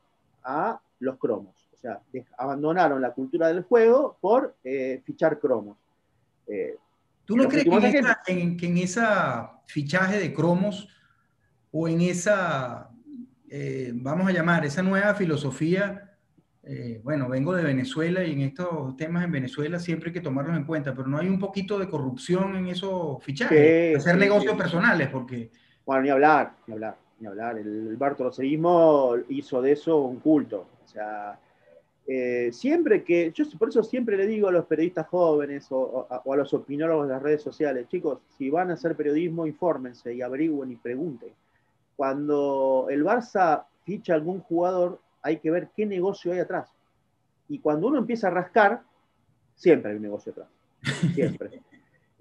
a los cromos. O sea, abandonaron la cultura del juego por eh, fichar cromos. Eh, ¿Tú no crees que en, que en, esa fichaje de cromos o en esa, vamos a llamar, esa nueva filosofía, eh, bueno, vengo de Venezuela y en estos temas en Venezuela siempre hay que tomarlos en cuenta, pero no hay un poquito de corrupción en esos fichajes, hacer negocios personales, porque... Bueno, ni hablar, ni hablar, ni hablar. El, el bartoloseísmo hizo de eso un culto. O sea, eh, siempre que, yo por eso siempre le digo a los periodistas jóvenes o, a los opinólogos de las redes sociales, chicos, si van a hacer periodismo, infórmense y averigüen y pregunten. Cuando el Barça ficha algún jugador, hay que ver qué negocio hay atrás. Y cuando uno empieza a rascar, siempre hay un negocio atrás. Siempre.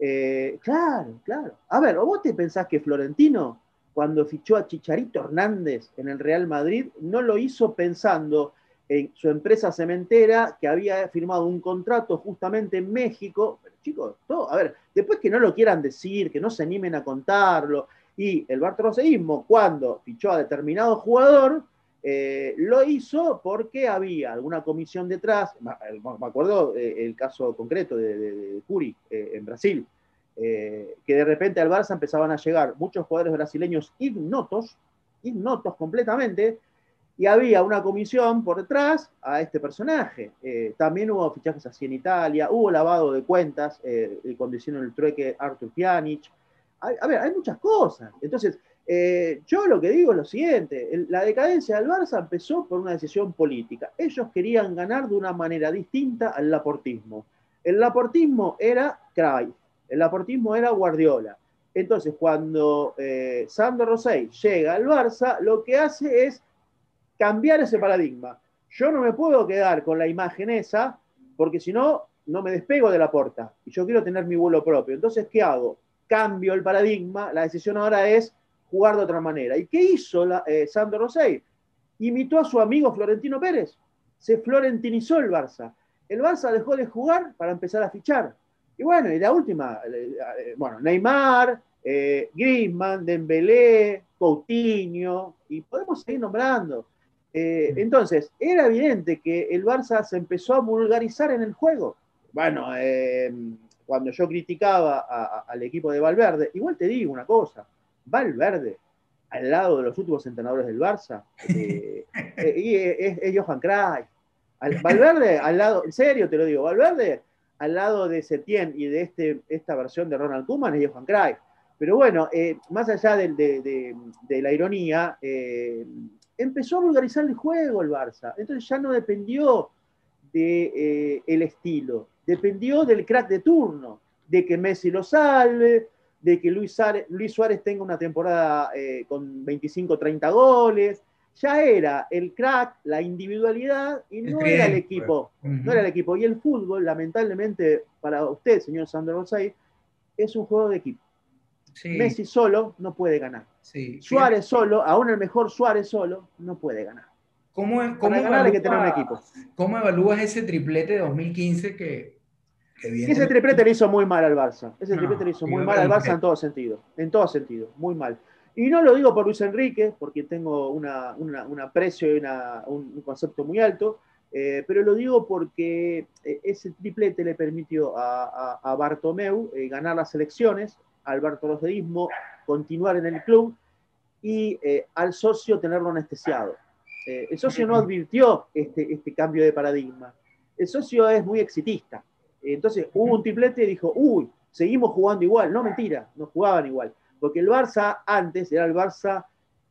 Eh, claro, claro. A ver, ¿o vos te pensás que Florentino, cuando fichó a Chicharito Hernández en el Real Madrid, no lo hizo pensando en su empresa cementera que había firmado un contrato justamente en México. chicos, todo, a ver, después que no lo quieran decir, que no se animen a contarlo, y el bartroseísmo, cuando fichó a determinado jugador, eh, lo hizo porque había alguna comisión detrás, me acuerdo eh, el caso concreto de, de, Curi eh, en Brasil, que de repente al Barça empezaban a llegar muchos jugadores brasileños ignotos, ignotos completamente, y había una comisión por detrás a este personaje. Eh, también hubo fichajes así en Italia, hubo lavado de cuentas eh, cuando hicieron el trueque Arthur Pjanic. a ver, hay muchas cosas. Entonces, eh, yo lo que digo es lo siguiente, la decadencia del Barça empezó por una decisión política. Ellos querían ganar de una manera distinta al laportismo. El laportismo era Cruyff, el laportismo era Guardiola. Entonces, cuando eh, Sandro Rosell llega al Barça, lo que hace es cambiar ese paradigma. Yo no me puedo quedar con la imagen esa, porque si no, no me despego de la puerta. Y yo quiero tener mi vuelo propio. Entonces, ¿qué hago? Cambio el paradigma. La decisión ahora es jugar de otra manera. ¿Y qué hizo la, eh, Sandro Rosell? Imitó a su amigo Florentino Pérez. Se florentinizó el Barça. El Barça dejó de jugar para empezar a fichar. Y bueno, y la última, eh, eh, bueno, Neymar, eh, Griezmann, Dembélé, Coutinho, y podemos seguir nombrando. Eh, entonces, era evidente que el Barça se empezó a vulgarizar en el juego. Bueno, eh, cuando yo criticaba al equipo de Valverde, igual te digo una cosa, Valverde, al lado de los últimos entrenadores del Barça, eh, es, Johan Cruyff. Valverde, al lado, en serio te lo digo, Valverde, al lado de Setién y de este, esta versión de Ronald Koeman es Johan Cruyff. Pero bueno, más allá de, la ironía, empezó a vulgarizar el juego el Barça. Entonces ya no dependió del de, eh, estilo, dependió del crack de turno, de que Messi lo salve, de que Luis, Suárez, tenga una temporada eh, con 25, 30 goles. Ya era el crack, la individualidad y no era el equipo. No era el equipo. Y el fútbol, lamentablemente, para usted, señor Sandro Rosay, es un juego de equipo. Messi solo no puede ganar. Suárez solo, aún el mejor Suárez solo, no puede ganar. ¿Cómo, cómo hay que tener un equipo. ¿Cómo evalúas ese triplete de 2015 que, Ese triplete le hizo muy mal al Barça. Ese triplete le hizo muy mal al Barça en todo sentido. En todo sentido, muy mal. Y no lo digo por Luis Enrique, porque tengo una, un aprecio y un, concepto muy alto, eh, pero lo digo porque eh, ese triplete le permitió a, a, Bartomeu eh, ganar las elecciones, al bartoloseísmo continuar en el club y eh, al socio tenerlo anestesiado. Eh, el socio no advirtió este, este cambio de paradigma. El socio es muy exitista. Entonces hubo un triplete y dijo, uy, seguimos jugando igual. No, mentira, no jugaban igual. Porque el Barça antes era el Barça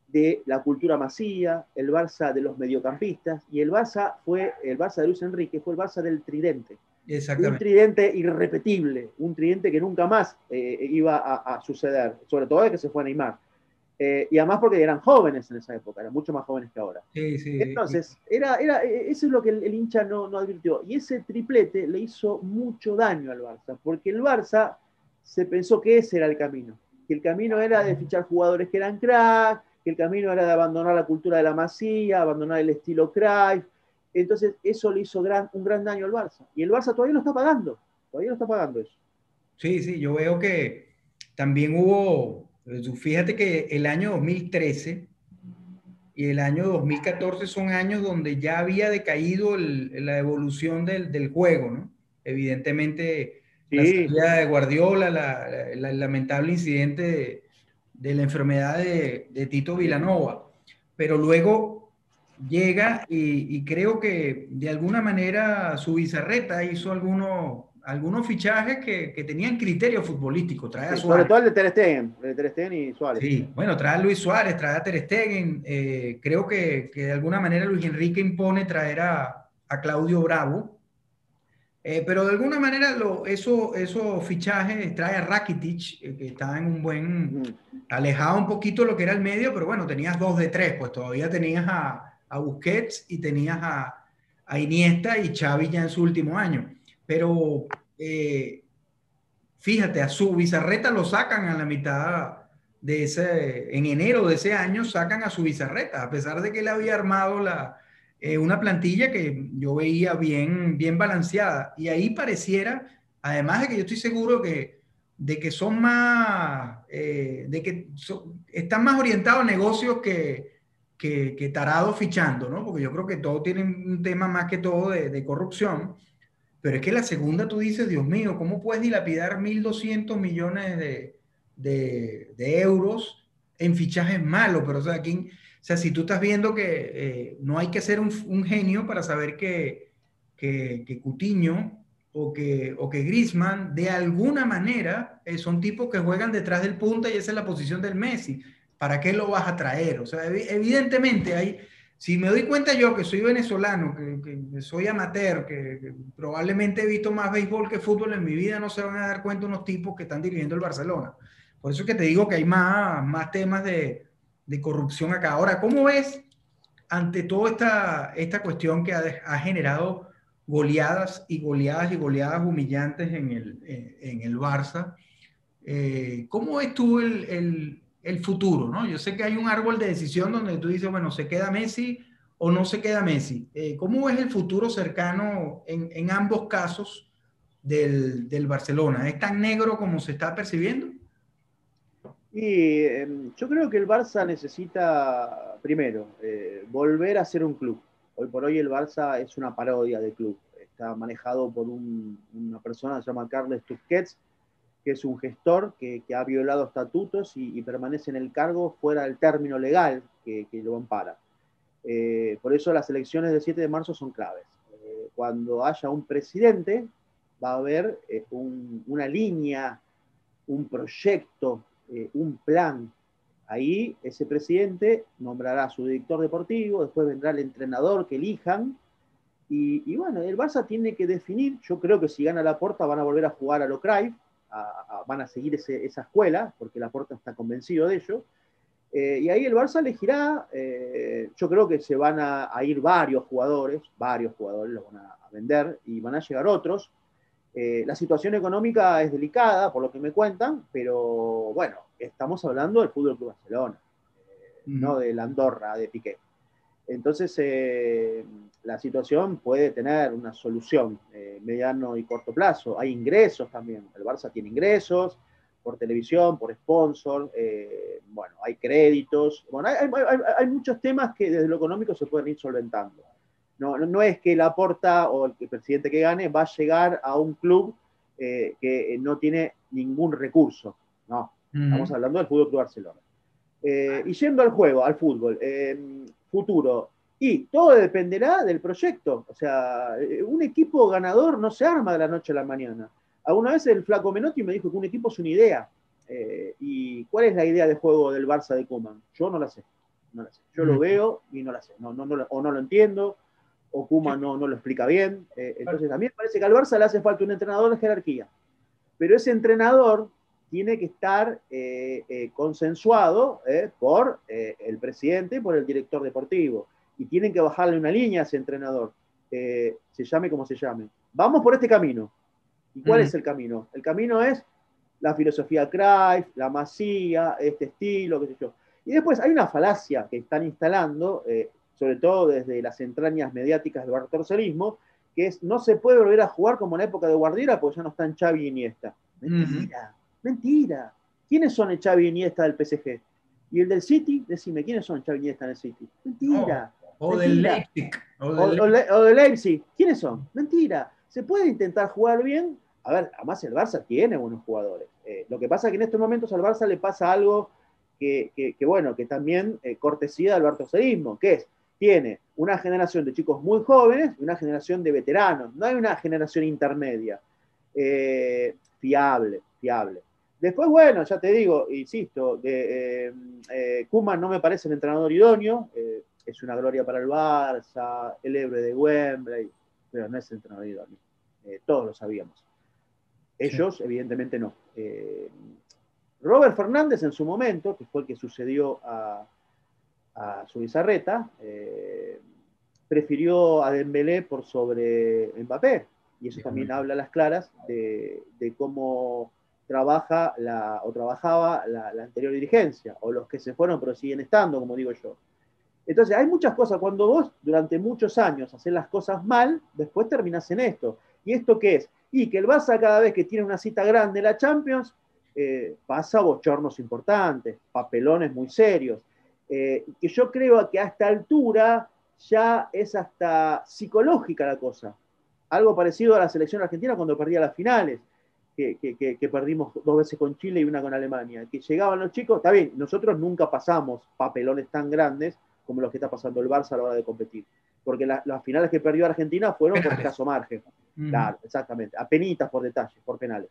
de la cultura masía, el Barça de los mediocampistas, y el Barça fue, el Barça de Luis Enrique fue el Barça del tridente. Un tridente irrepetible, un tridente que nunca más eh, iba a, suceder, sobre todo de que se fue a Neymar. Eh, y además porque eran jóvenes en esa época, eran mucho más jóvenes que ahora. Entonces, era, era, eso es lo que el, hincha no, no, advirtió. Y ese triplete le hizo mucho daño al Barça, porque el Barça se pensó que ese era el camino, que el camino era de fichar jugadores que eran crack, que el camino era de abandonar la cultura de la masía, abandonar el estilo crack, entonces, eso le hizo gran, un gran daño al Barça. Y el Barça todavía lo está pagando. Todavía lo está pagando eso. Sí, sí, yo veo que también hubo, fíjate que el año 2013 y el año 2014 son años donde ya había decaído la evolución del, juego, ¿no? Evidentemente, la salida de Guardiola, el lamentable incidente de, la enfermedad de, de Tito Vilanova. Pero luego llega y, creo que de alguna manera su bizarreta hizo algunos, algunos fichajes que, tenían criterio futbolístico. Trae a Sobre todo el de Ter Stegen, el de Ter Stegen y Suárez. Sí, bueno, trae a Luis Suárez, trae a Ter Stegen. Eh, creo que, que, de alguna manera Luis Enrique impone traer a, a Claudio Bravo. Eh, pero de alguna manera lo, eso, esos fichajes trae a Rakitic, eh, que está en un buen, alejado un poquito lo que era el medio, pero bueno, tenías dos de tres, pues todavía tenías a, a Busquets y tenías a, a, Iniesta y Xavi ya en su último año. Pero eh, fíjate, a su Bizarreta lo sacan a la mitad de ese, en enero de ese año sacan a su Bizarreta, a pesar de que él había armado la, eh, una plantilla que yo veía bien, bien balanceada. Y ahí pareciera, además de que yo estoy seguro que, de que son más, eh, de que están más orientados a negocios que, que, que, tarados fichando, ¿no? Porque yo creo que todos tienen un tema más que todo de, de corrupción. Pero es que la segunda tú dices, Dios mío, ¿cómo puedes dilapidar 1.200 millones de, de, de euros en fichajes malos? Pero, o sea, ¿quién, o sea, si tú estás viendo que eh, no hay que ser un, genio para saber que, que, que Cutiño o que, o que Griezmann, de alguna manera, eh, son tipos que juegan detrás del punta y esa es la posición del Messi. ¿Para qué lo vas a traer? O sea, evidentemente hay, si me doy cuenta yo que soy venezolano, que, soy amateur, que, probablemente he visto más béisbol que fútbol en mi vida, no se van a dar cuenta unos tipos que están dirigiendo el Barcelona. Por eso es que te digo que hay más, más temas de, de corrupción acá. Ahora, ¿cómo ves ante toda esta, esta cuestión que ha, generado goleadas y goleadas y goleadas humillantes en el, en, el Barça? Eh, ¿Cómo ves tú el, el, futuro? ¿no? Yo sé que hay un árbol de decisión donde tú dices, bueno, ¿se queda Messi o no se queda Messi? Eh, ¿Cómo ves el futuro cercano en, en ambos casos del, del Barcelona? ¿Es tan negro como se está percibiendo? Y em, yo creo que el Barça necesita, primero, eh, volver a ser un club. Hoy por hoy el Barça es una parodia de club. Está manejado por una persona que se llama Carles Tusquets, que es un gestor que, ha violado estatutos y, permanece en el cargo fuera del término legal que, lo ampara. Eh, por eso las elecciones del 7 de marzo son claves. Eh, cuando haya un presidente, va a haber una línea, un proyecto eh, un plan. Ahí ese presidente nombrará a su director deportivo, después vendrá el entrenador que elijan. Y, bueno, el Barça tiene que definir, yo creo que si gana la Porta van a volver a jugar a lo Cruyff, van a seguir esa escuela, porque la Porta está convencido de ello. Eh, y ahí el Barça elegirá, eh, yo creo que se van a, ir varios jugadores, varios jugadores los van a, vender y van a llegar otros. Eh, la situación económica es delicada, por lo que me cuentan, pero bueno, estamos hablando del Fútbol Club Barcelona, eh, no de la Andorra, de Piqué. Entonces, eh, la situación puede tener una solución mediano y corto plazo. Hay ingresos también. El Barça tiene ingresos por televisión, por sponsor. bueno, hay créditos. Bueno, hay, hay muchos temas que desde lo económico se pueden ir solventando. No, no, es que la porta o el presidente que gane va a llegar a un club eh, que no tiene ningún recurso. No, estamos hablando del Fútbol Club Barcelona. Eh, y yendo al juego, al fútbol, futuro, y todo dependerá del proyecto. O sea, eh, un equipo ganador no se arma de la noche a la mañana. Alguna vez el flaco Menotti me dijo que un equipo es una idea. ¿Y cuál es la idea de juego del Barça de Kuman? Yo no la sé. No la sé. Yo lo veo y no la sé. No, no, no, o no lo entiendo, o Kuma no, no lo explica bien. Eh, entonces también parece que al Barça le hace falta un entrenador de jerarquía. Pero ese entrenador tiene que estar eh, eh, consensuado por el presidente y por el director deportivo. Y tienen que bajarle una línea a ese entrenador, se llame como se llame. Vamos por este camino. ¿Y cuál es el camino? El camino es la filosofía Cruyff, la masía, este estilo, qué sé yo. Y después hay una falacia que están instalando, sobre todo desde las entrañas mediáticas del bartorcelismo, que es no se puede volver a jugar como en la época de Guardiola porque ya no están Xavi y Iniesta. Mentira, mentira. ¿Quiénes son el Xavi y Iniesta del PSG? Y el del City, decime, ¿quiénes son Xavi y Iniesta del City? Mentira. o, del Leipzig. O, del Leipzig. ¿Quiénes son? Mentira. Se puede intentar jugar bien. A ver, además el Barça tiene buenos jugadores. Eh, lo que pasa es que en estos momentos al Barça le pasa algo que, bueno, que también eh, cortesía del bartocelismo, que es tiene una generación de chicos muy jóvenes y una generación de veteranos. No hay una generación intermedia. Eh, fiable, fiable. Después, bueno, ya te digo, insisto, de, eh, eh, Kuman no me parece el entrenador idóneo, es una gloria para el Barça, el Ebre de Wembley, pero no es el entrenador idóneo. todos lo sabíamos. Ellos, evidentemente, no. Robert Fernández en su momento, que fue el que sucedió a, a su bizarreta, eh, prefirió a Dembélé por sobre Mbappé. Y eso también habla a las claras de, cómo trabaja la, o trabajaba la, anterior dirigencia, o los que se fueron pero siguen estando, como digo yo. Entonces, hay muchas cosas. Cuando vos durante muchos años haces las cosas mal, después terminás en esto. ¿Y esto qué es? Y que el Barça cada vez que tiene una cita grande en la Champions, eh, pasa bochornos importantes, papelones muy serios. Eh, que yo creo que a esta altura ya es hasta psicológica la cosa. Algo parecido a la selección argentina cuando perdía las finales, que, que, perdimos dos veces con Chile y una con Alemania. Que llegaban los chicos, está bien, nosotros nunca pasamos papelones tan grandes como los que está pasando el Barça a la hora de competir. Porque las finales que perdió Argentina fueron por escaso margen. Claro, exactamente. Apenitas por detalles, por penales.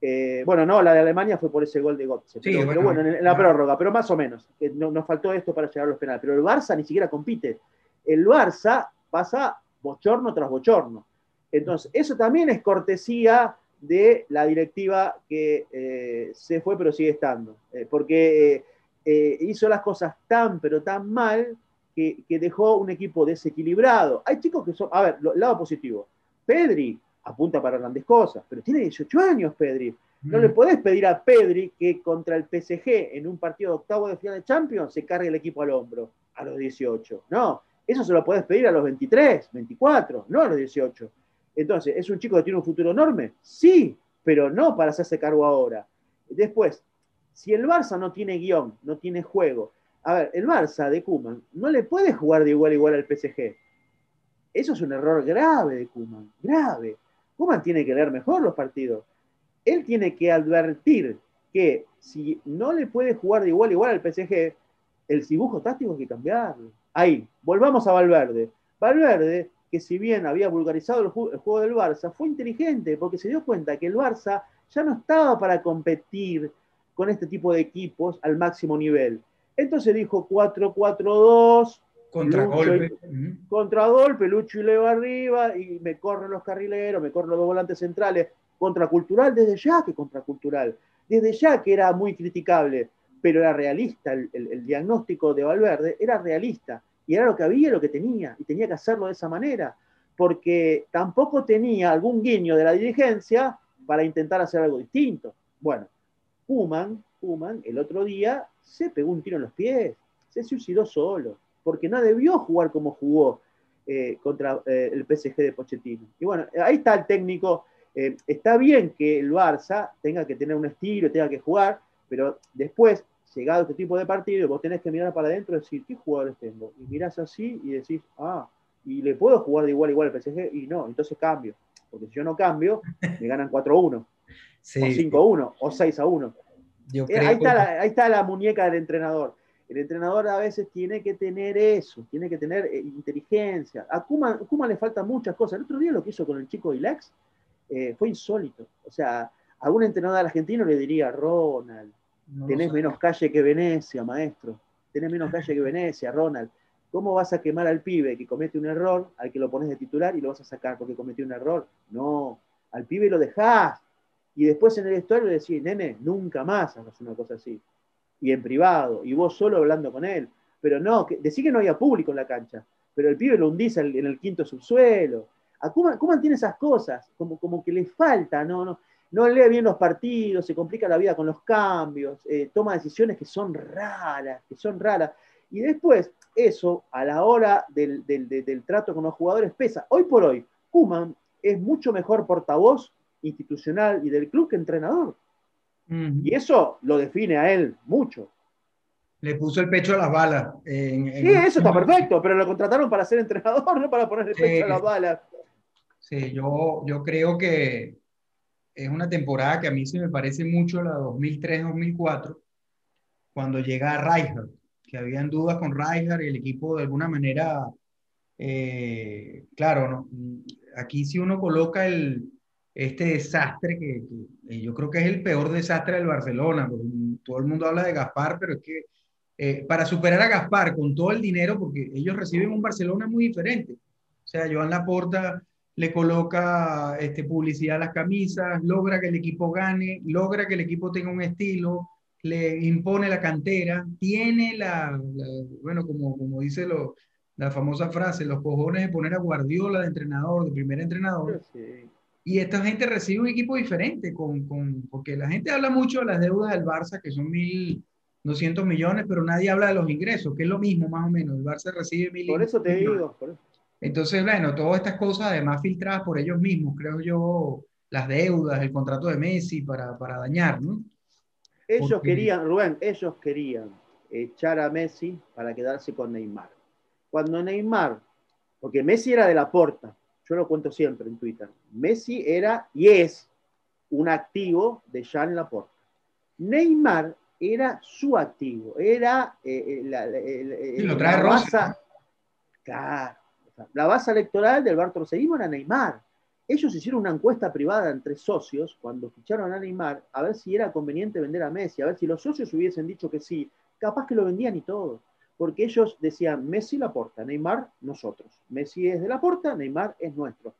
Eh, bueno, no, la de Alemania fue por ese gol de Götze, pero, bueno, en, la prórroga, pero más o menos. No, nos faltó esto para llegar a los penales. Pero el Barça ni siquiera compite. El Barça pasa bochorno tras bochorno. Entonces, eso también es cortesía de la directiva que eh, se fue pero sigue estando. Eh, porque hizo las cosas tan pero tan mal que, que, dejó un equipo desequilibrado. Hay chicos que son, a ver, lado positivo. Pedri apunta para grandes cosas, pero tiene 18 años Pedri. No le mm. podés pedir a Pedri que contra el PSG en un partido de octavo de final de Champions se cargue el equipo al hombro a los 18. No, eso se lo podés pedir a los 23, 24, no a los 18. Entonces, ¿es un chico que tiene un futuro enorme? Sí, pero no para hacerse cargo ahora. Después, si el Barça no tiene guion, no tiene juego, a ver, el Barça de Kuman no le puede jugar de igual a igual al PSG. Eso es un error grave de Kuman, grave. Kuman tiene que leer mejor los partidos. Él tiene que advertir que si no le puede jugar de igual a igual al PSG, el dibujo táctico hay que cambiarlo. Ahí, volvamos a Valverde. Valverde, que si bien había vulgarizado el, juego del Barça, fue inteligente porque se dio cuenta que el Barça ya no estaba para competir con este tipo de equipos al máximo nivel. Entonces dijo 4-4-2, Contragolpe. Contragolpe, Lucho y Leo arriba, y me corren los carrileros, me corren los dos volantes centrales. Contracultural desde ya que contracultural. Desde ya que era muy criticable, pero era realista. El, diagnóstico de Valverde era realista. Y era lo que había, lo que tenía. Y tenía que hacerlo de esa manera. Porque tampoco tenía algún guiño de la dirigencia para intentar hacer algo distinto. Bueno, Kuman, Kuman el otro día se pegó un tiro en los pies. Se suicidó solo porque no debió jugar como jugó eh, contra eh, el PSG de Pochettino. Y bueno, ahí está el técnico. Eh, está bien que el Barça tenga que tener un estilo, tenga que jugar, pero después, llegado este tipo de partido, vos tenés que mirar para adentro y decir, ¿qué jugadores tengo? Y mirás así y decís, ah, y le puedo jugar de igual a igual al PSG, y no, entonces cambio. Porque si yo no cambio, me ganan 4-1, o 5-1, o 6-1. ahí, ahí está la muñeca del entrenador. El entrenador a veces tiene que tener eso, tiene que tener eh, inteligencia. A Kuma, le faltan muchas cosas. El otro día lo que hizo con el chico Ilex eh, fue insólito. O sea, a un entrenador argentino le diría, Ronald, tenés menos calle que Venecia, maestro. Tenés menos calle que Venecia, Ronald. ¿Cómo vas a quemar al pibe que comete un error, al que lo pones de titular y lo vas a sacar porque cometió un error? No, al pibe lo dejás. Y después en el vestuario le decís, nene, nunca más hagas una cosa así y en privado, y vos solo hablando con él. Pero no, que, decir que no había público en la cancha, pero el pibe lo hundís en el quinto subsuelo. A Kuman, tiene esas cosas, como, como que le falta, no, no, no lee bien los partidos, se complica la vida con los cambios, eh, toma decisiones que son raras, que son raras. Y después, eso a la hora del, del trato con los jugadores pesa. Hoy por hoy, Kuman es mucho mejor portavoz institucional y del club que entrenador. Y eso lo define a él mucho. Le puso el pecho a las balas. sí, eso está perfecto, pero lo contrataron para ser entrenador, no para poner el pecho a las balas. Sí, yo, yo creo que es una temporada que a mí se me parece mucho la 2003-2004, cuando llega Rijkaard. que habían dudas con Rijkaard y el equipo de alguna manera, eh, claro, aquí si uno coloca este desastre que, que, yo creo que es el peor desastre del Barcelona, todo el mundo habla de Gaspar, pero es que eh, para superar a Gaspar con todo el dinero, porque ellos reciben un Barcelona muy diferente. O sea, Joan Laporta le coloca este, publicidad a las camisas, logra que el equipo gane, logra que el equipo tenga un estilo, le impone la cantera, tiene la, bueno, como, como dice lo, la famosa frase, los cojones de poner a Guardiola de entrenador, de primer entrenador. Y esta gente recibe un equipo diferente, con, con, porque la gente habla mucho de las deudas del Barça, que son 1.200 millones, pero nadie habla de los ingresos, que es lo mismo más o menos. El Barça recibe mil. Por eso te digo. Por eso. Entonces, bueno, todas estas cosas además filtradas por ellos mismos, creo yo, las deudas, el contrato de Messi para, para dañar, ¿no? Ellos querían, Rubén, ellos querían echar a Messi para quedarse con Neymar. Cuando Neymar, porque Messi era de la porta, yo lo cuento siempre en Twitter, Messi era y es un activo de Jean Laporta. Neymar era su activo, era eh, eh, la, lo trae Rosa. Claro, la base electoral del Bartolomé era Neymar. Ellos hicieron una encuesta privada entre socios cuando ficharon a Neymar a ver si era conveniente vender a Messi, a ver si los socios hubiesen dicho que sí, capaz que lo vendían y todo. Porque ellos decían, Messi la porta, Neymar nosotros. Messi es de la porta, Neymar es nuestro.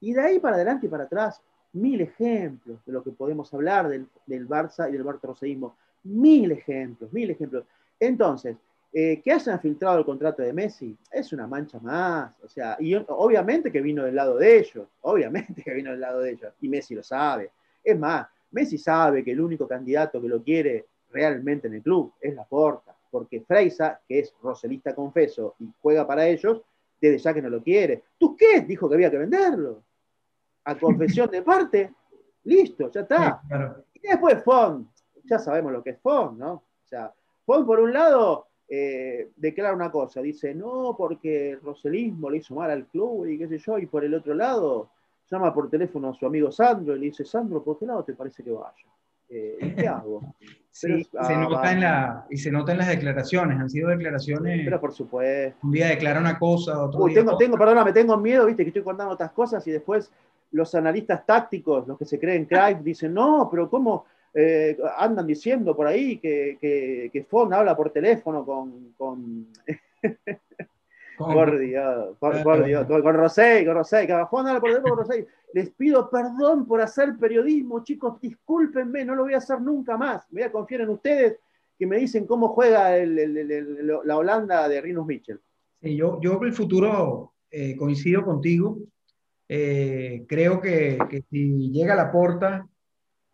Y de ahí para adelante y para atrás, mil ejemplos de lo que podemos hablar del, del Barça y del bartroseísmo. Mil ejemplos, mil ejemplos. Entonces, eh, que hayan filtrado el contrato de Messi es una mancha más. O sea, y obviamente que vino del lado de ellos, obviamente que vino del lado de ellos, y Messi lo sabe. Es más, Messi sabe que el único candidato que lo quiere realmente en el club es la Porta, porque Freisa, que es roselista confeso y juega para ellos, desde ya que no lo quiere. ¿Tú qué? Dijo que había que venderlo. A confesión de parte, listo, ya está. Y después Fon, ya sabemos lo que es Fon, ¿no? O sea, Fon por un lado eh, declara una cosa, dice, no, porque el roselismo le hizo mal al club y qué sé yo, y por el otro lado llama por teléfono a su amigo Sandro y le dice, Sandro, ¿por qué lado te parece que vaya? Eh, ¿Qué hago? Sí, se ah, nota en la, y se nota en las declaraciones, han sido declaraciones. Pero por supuesto. Un día declara una cosa, otro Uy, tengo, tengo, perdóname, tengo miedo, viste, que estoy contando otras cosas y después los analistas tácticos, los que se creen crack, dicen, no, pero ¿cómo? Eh, andan diciendo por ahí que, que, que Fon habla por teléfono con. con... por Dios, por, Dios, con, Rosé, con Rosé, que Fon habla por teléfono con Rosé. Les pido perdón por hacer periodismo, chicos, discúlpenme, no lo voy a hacer nunca más. Voy a confiar en ustedes que me dicen cómo juega el, el, el, la Holanda de Rinus Mitchell. Sí, yo, yo el futuro eh, coincido contigo. Eh, creo que, que, si llega la puerta,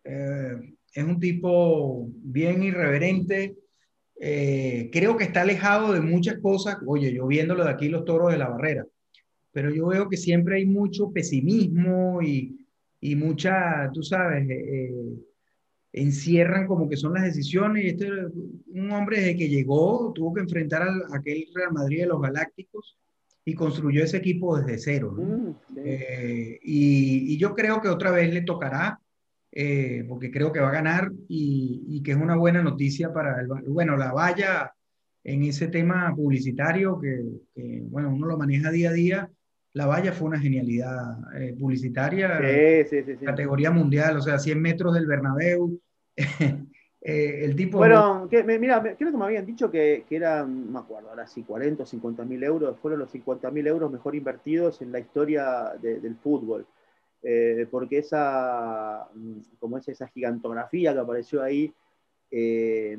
eh, es un tipo bien irreverente. Eh, creo que está alejado de muchas cosas. Oye, yo viéndolo de aquí, los toros de la barrera. Pero yo veo que siempre hay mucho pesimismo y, y mucha, tú sabes, eh, eh, encierran como que son las decisiones. Este, un hombre desde que llegó tuvo que enfrentar a aquel Real Madrid de los Galácticos y construyó ese equipo desde cero. Mm, y, y, yo creo que otra vez le tocará eh, porque creo que va a ganar y, que es una buena noticia para el, bueno, la valla en ese tema publicitario que, bueno, uno lo maneja día a día. La valla fue una genialidad eh, publicitaria, categoría mundial, o sea, 100 metros del Bernabéu. Eh, el tipo... Bueno, que, mira, creo que me habían dicho que, que eran, no me acuerdo, ahora sí, 40 o 50 mil euros, fueron los 50 mil euros mejor invertidos en la historia del fútbol. Eh, porque esa, mm, como es esa gigantografía que apareció ahí, eh,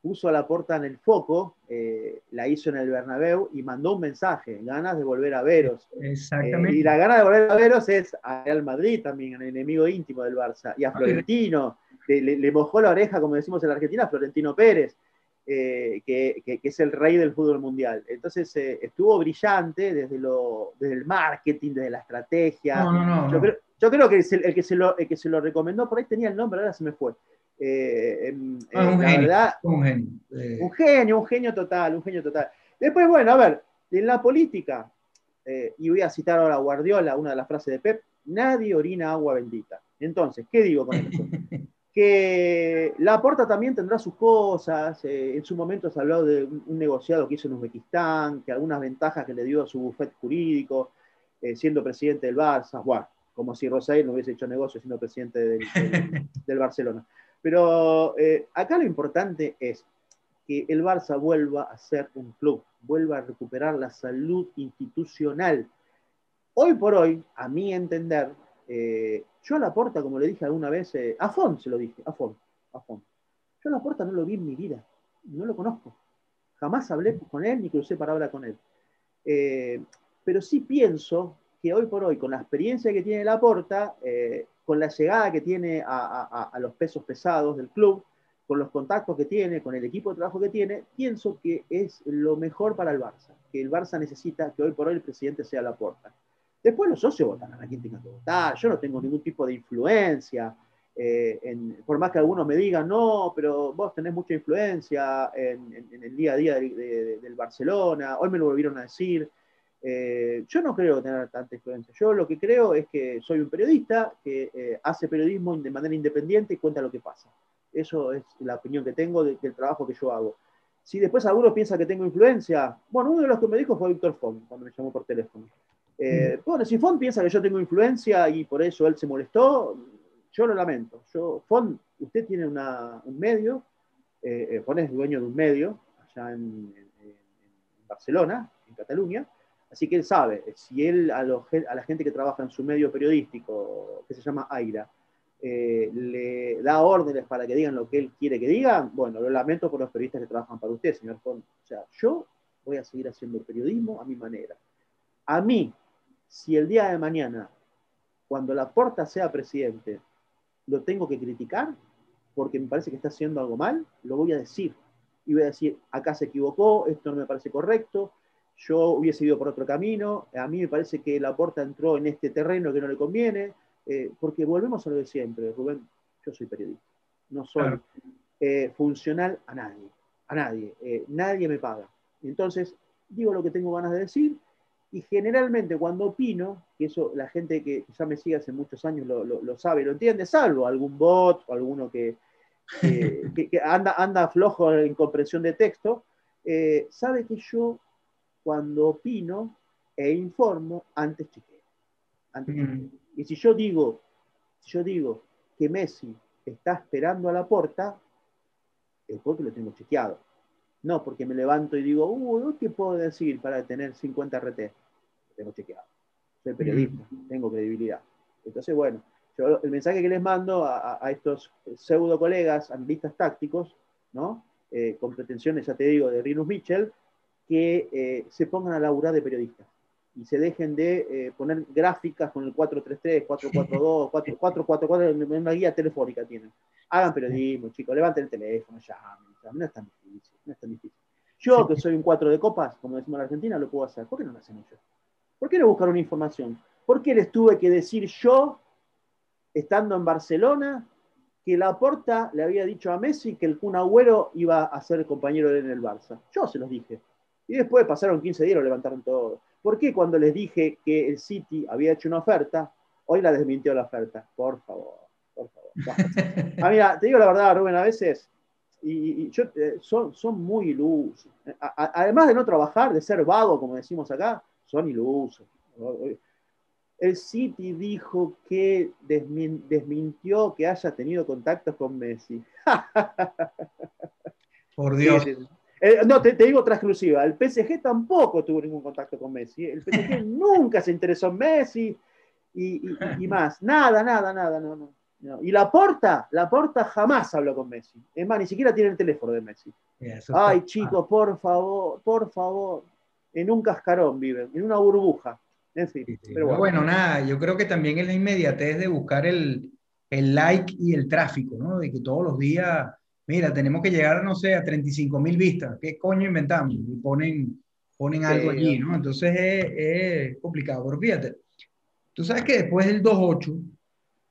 puso a la puerta en el foco, eh, la hizo en el Bernabéu y mandó un mensaje, ganas de volver a veros. Exactamente. y la gana de volver a veros es a Real Madrid también, el enemigo íntimo del Barça, y a Florentino, le, le, mojó la oreja, como decimos en la Argentina, a Florentino Pérez. Eh, que, que, es el rey del fútbol mundial. Entonces eh, estuvo brillante desde, lo, desde el marketing, desde la estrategia. No, no, no, yo, creo, yo, creo, que el, que se lo, el que se lo recomendó, por ahí tenía el nombre, ahora se me fue. Eh, ah, un, genio, verdad, un, genio, un genio. Un genio, total, un genio total. Después, bueno, a ver, en la política, y voy a citar ahora a Guardiola, una de las frases de Pep, nadie orina agua bendita. Entonces, ¿qué digo con esto? que la Porta también tendrá sus cosas. Eh, en su momento se habló de un, negociado que hizo en Uzbekistán, que algunas ventajas que le dio a su bufete jurídico, eh, siendo presidente del Barça. Bueno, como si Rosario no hubiese hecho negocio siendo presidente del, Barcelona. Pero eh, acá lo importante es que el Barça vuelva a ser un club, vuelva a recuperar la salud institucional. Hoy por hoy, a mi entender, yo a la puerta, como le dije alguna vez, eh, a Fon se lo dije, a Fon. Yo a la puerta no lo vi en mi vida, no lo conozco. Jamás hablé con él ni crucé palabra con él. Eh, pero sí pienso que hoy por hoy, con la experiencia que tiene la porta, eh, con la llegada que tiene a, los pesos pesados del club, con los contactos que tiene, con el equipo de trabajo que tiene, pienso que es lo mejor para el Barça, que el Barça necesita que hoy por hoy el presidente sea la porta. Después los socios votan a quien tenga que votar. Yo no tengo ningún tipo de influencia. Eh, por más que algunos me digan, no, pero vos tenés mucha influencia en, el día a día del Barcelona, hoy me lo volvieron a decir. Eh, yo no creo tener tanta influencia. Yo lo que creo es que soy un periodista que eh, hace periodismo de manera independiente y cuenta lo que pasa. Eso es la opinión que tengo del trabajo que yo hago. Si después alguno piensa que tengo influencia, bueno, uno de los que me dijo fue Víctor Fong, cuando me llamó por teléfono. Eh, bueno, si Fon piensa que yo tengo influencia y por eso él se molestó, yo lo lamento. Yo, Fon, usted tiene un medio, eh, eh, Fon es dueño de un medio allá en, Barcelona, en Cataluña, así que él sabe, si él a, la gente que trabaja en su medio periodístico, que se llama AIRA, le da órdenes para que digan lo que él quiere que digan, bueno, lo lamento por los periodistas que trabajan para usted, señor Fon. O sea, yo voy a seguir haciendo periodismo a mi manera. A mí, si el día de mañana, cuando la porta sea presidente, lo tengo que criticar porque me parece que está haciendo algo mal, lo voy a decir. Y voy a decir, acá se equivocó, esto no me parece correcto, yo hubiese ido por otro camino, a mí me parece que la porta entró en este terreno que no le conviene, eh, porque volvemos a lo de siempre, Rubén, yo soy periodista, no soy eh, funcional a nadie, a nadie, eh, nadie me paga. Entonces, digo lo que tengo ganas de decir, y generalmente cuando opino, que eso la gente que ya me sigue hace muchos años lo, lo, sabe, lo entiende, salvo algún bot o alguno que, que, anda, anda flojo en comprensión de texto, eh, sabe que yo cuando opino e informo, antes chequeo. Antes. Y si yo digo, si yo digo que Messi está esperando a la puerta, es porque lo tengo chequeado. No porque me levanto y digo, uy, ¿qué puedo decir para tener 50 RT? Tengo chequeado. Soy periodista, mm. tengo credibilidad. Entonces, bueno, yo el mensaje que les mando a, estos pseudo colegas, analistas tácticos, ¿no? Eh, con pretensiones, ya te digo, de Rinus Mitchell, que eh, se pongan a laburar de periodistas y se dejen de eh, poner gráficas con el 433, 442, 444, en una guía telefónica tienen. Hagan periodismo, chicos, levanten el teléfono, llamen, no es tan difícil, no es tan difícil. Yo, que soy un 4 de copas, como decimos en Argentina, lo puedo hacer. ¿Por qué no lo hacen ellos? ¿Por qué no buscar una información? ¿Por qué les tuve que decir yo, estando en Barcelona, que Laporta le había dicho a Messi que el Kun Agüero iba a ser compañero de él en el Barça? Yo se los dije. Y después pasaron 15 días y lo levantaron todo. ¿Por qué cuando les dije que el City había hecho una oferta, hoy la desmintió la oferta? Por favor, por favor. Ah, mira, te digo la verdad, Rubén, a veces, y, yo, eh, son, son muy ilusos. además de no trabajar, de ser vago, como decimos acá, son ilusos. El City dijo que desmintió que haya tenido contactos con Messi. Por Dios. Eh, no, te, digo otra exclusiva. El PSG tampoco tuvo ningún contacto con Messi. El PSG nunca se interesó en Messi y, más. Nada, nada, nada. No, no, Y la Porta, la Porta jamás habló con Messi. Es más, ni siquiera tiene el teléfono de Messi. Ay, chicos, por favor, por favor. En un cascarón viven, en una burbuja. En fin. Pero bueno. nada, yo creo que también es la inmediatez de buscar el, el like y el tráfico, ¿no? De que todos los días mira, tenemos que llegar, no sé, a 35 mil vistas, ¿qué coño inventamos? Y ponen, ponen algo allí, ¿no? Entonces es, complicado, pero fíjate, tú sabes que después del 2-8,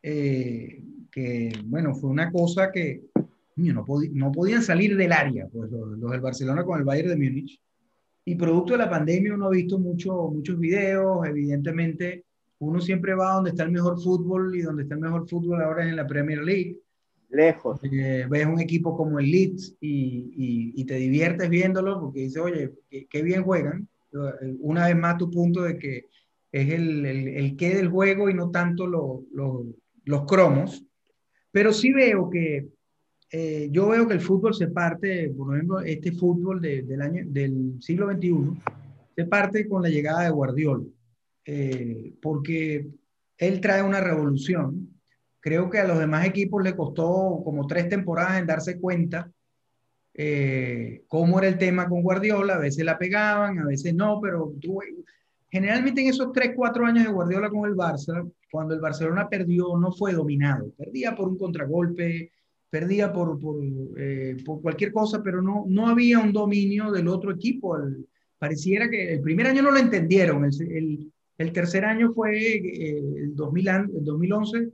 eh, que bueno, fue una cosa que no, no podían salir del área, pues los, del Barcelona con el Bayern de Múnich. Y producto de la pandemia uno ha visto mucho, muchos videos, evidentemente uno siempre va donde está el mejor fútbol y donde está el mejor fútbol ahora es en la Premier League Lejos. Eh, ves un equipo como el Leeds y, y, te diviertes viéndolo porque dices, oye, qué, bien juegan. Una vez más tu punto de que es el, el, el qué del juego y no tanto lo, los cromos. Pero sí veo que, eh, yo veo que el fútbol se parte, por ejemplo, este fútbol del, año, del siglo XXI, se parte con la llegada de Guardiola, eh, porque él trae una revolución. Creo que a los demás equipos le costó como tres temporadas en darse cuenta eh, cómo era el tema con Guardiola. A veces la pegaban, a veces no, pero generalmente en esos tres, cuatro años de Guardiola con el Barça, cuando el Barcelona perdió, no fue dominado. Perdía por un contragolpe, perdía por, por, eh, por cualquier cosa, pero no, no había un dominio del otro equipo. pareciera que el primer año no lo entendieron, el, el, tercer año fue eh, el, 2000, el 2011,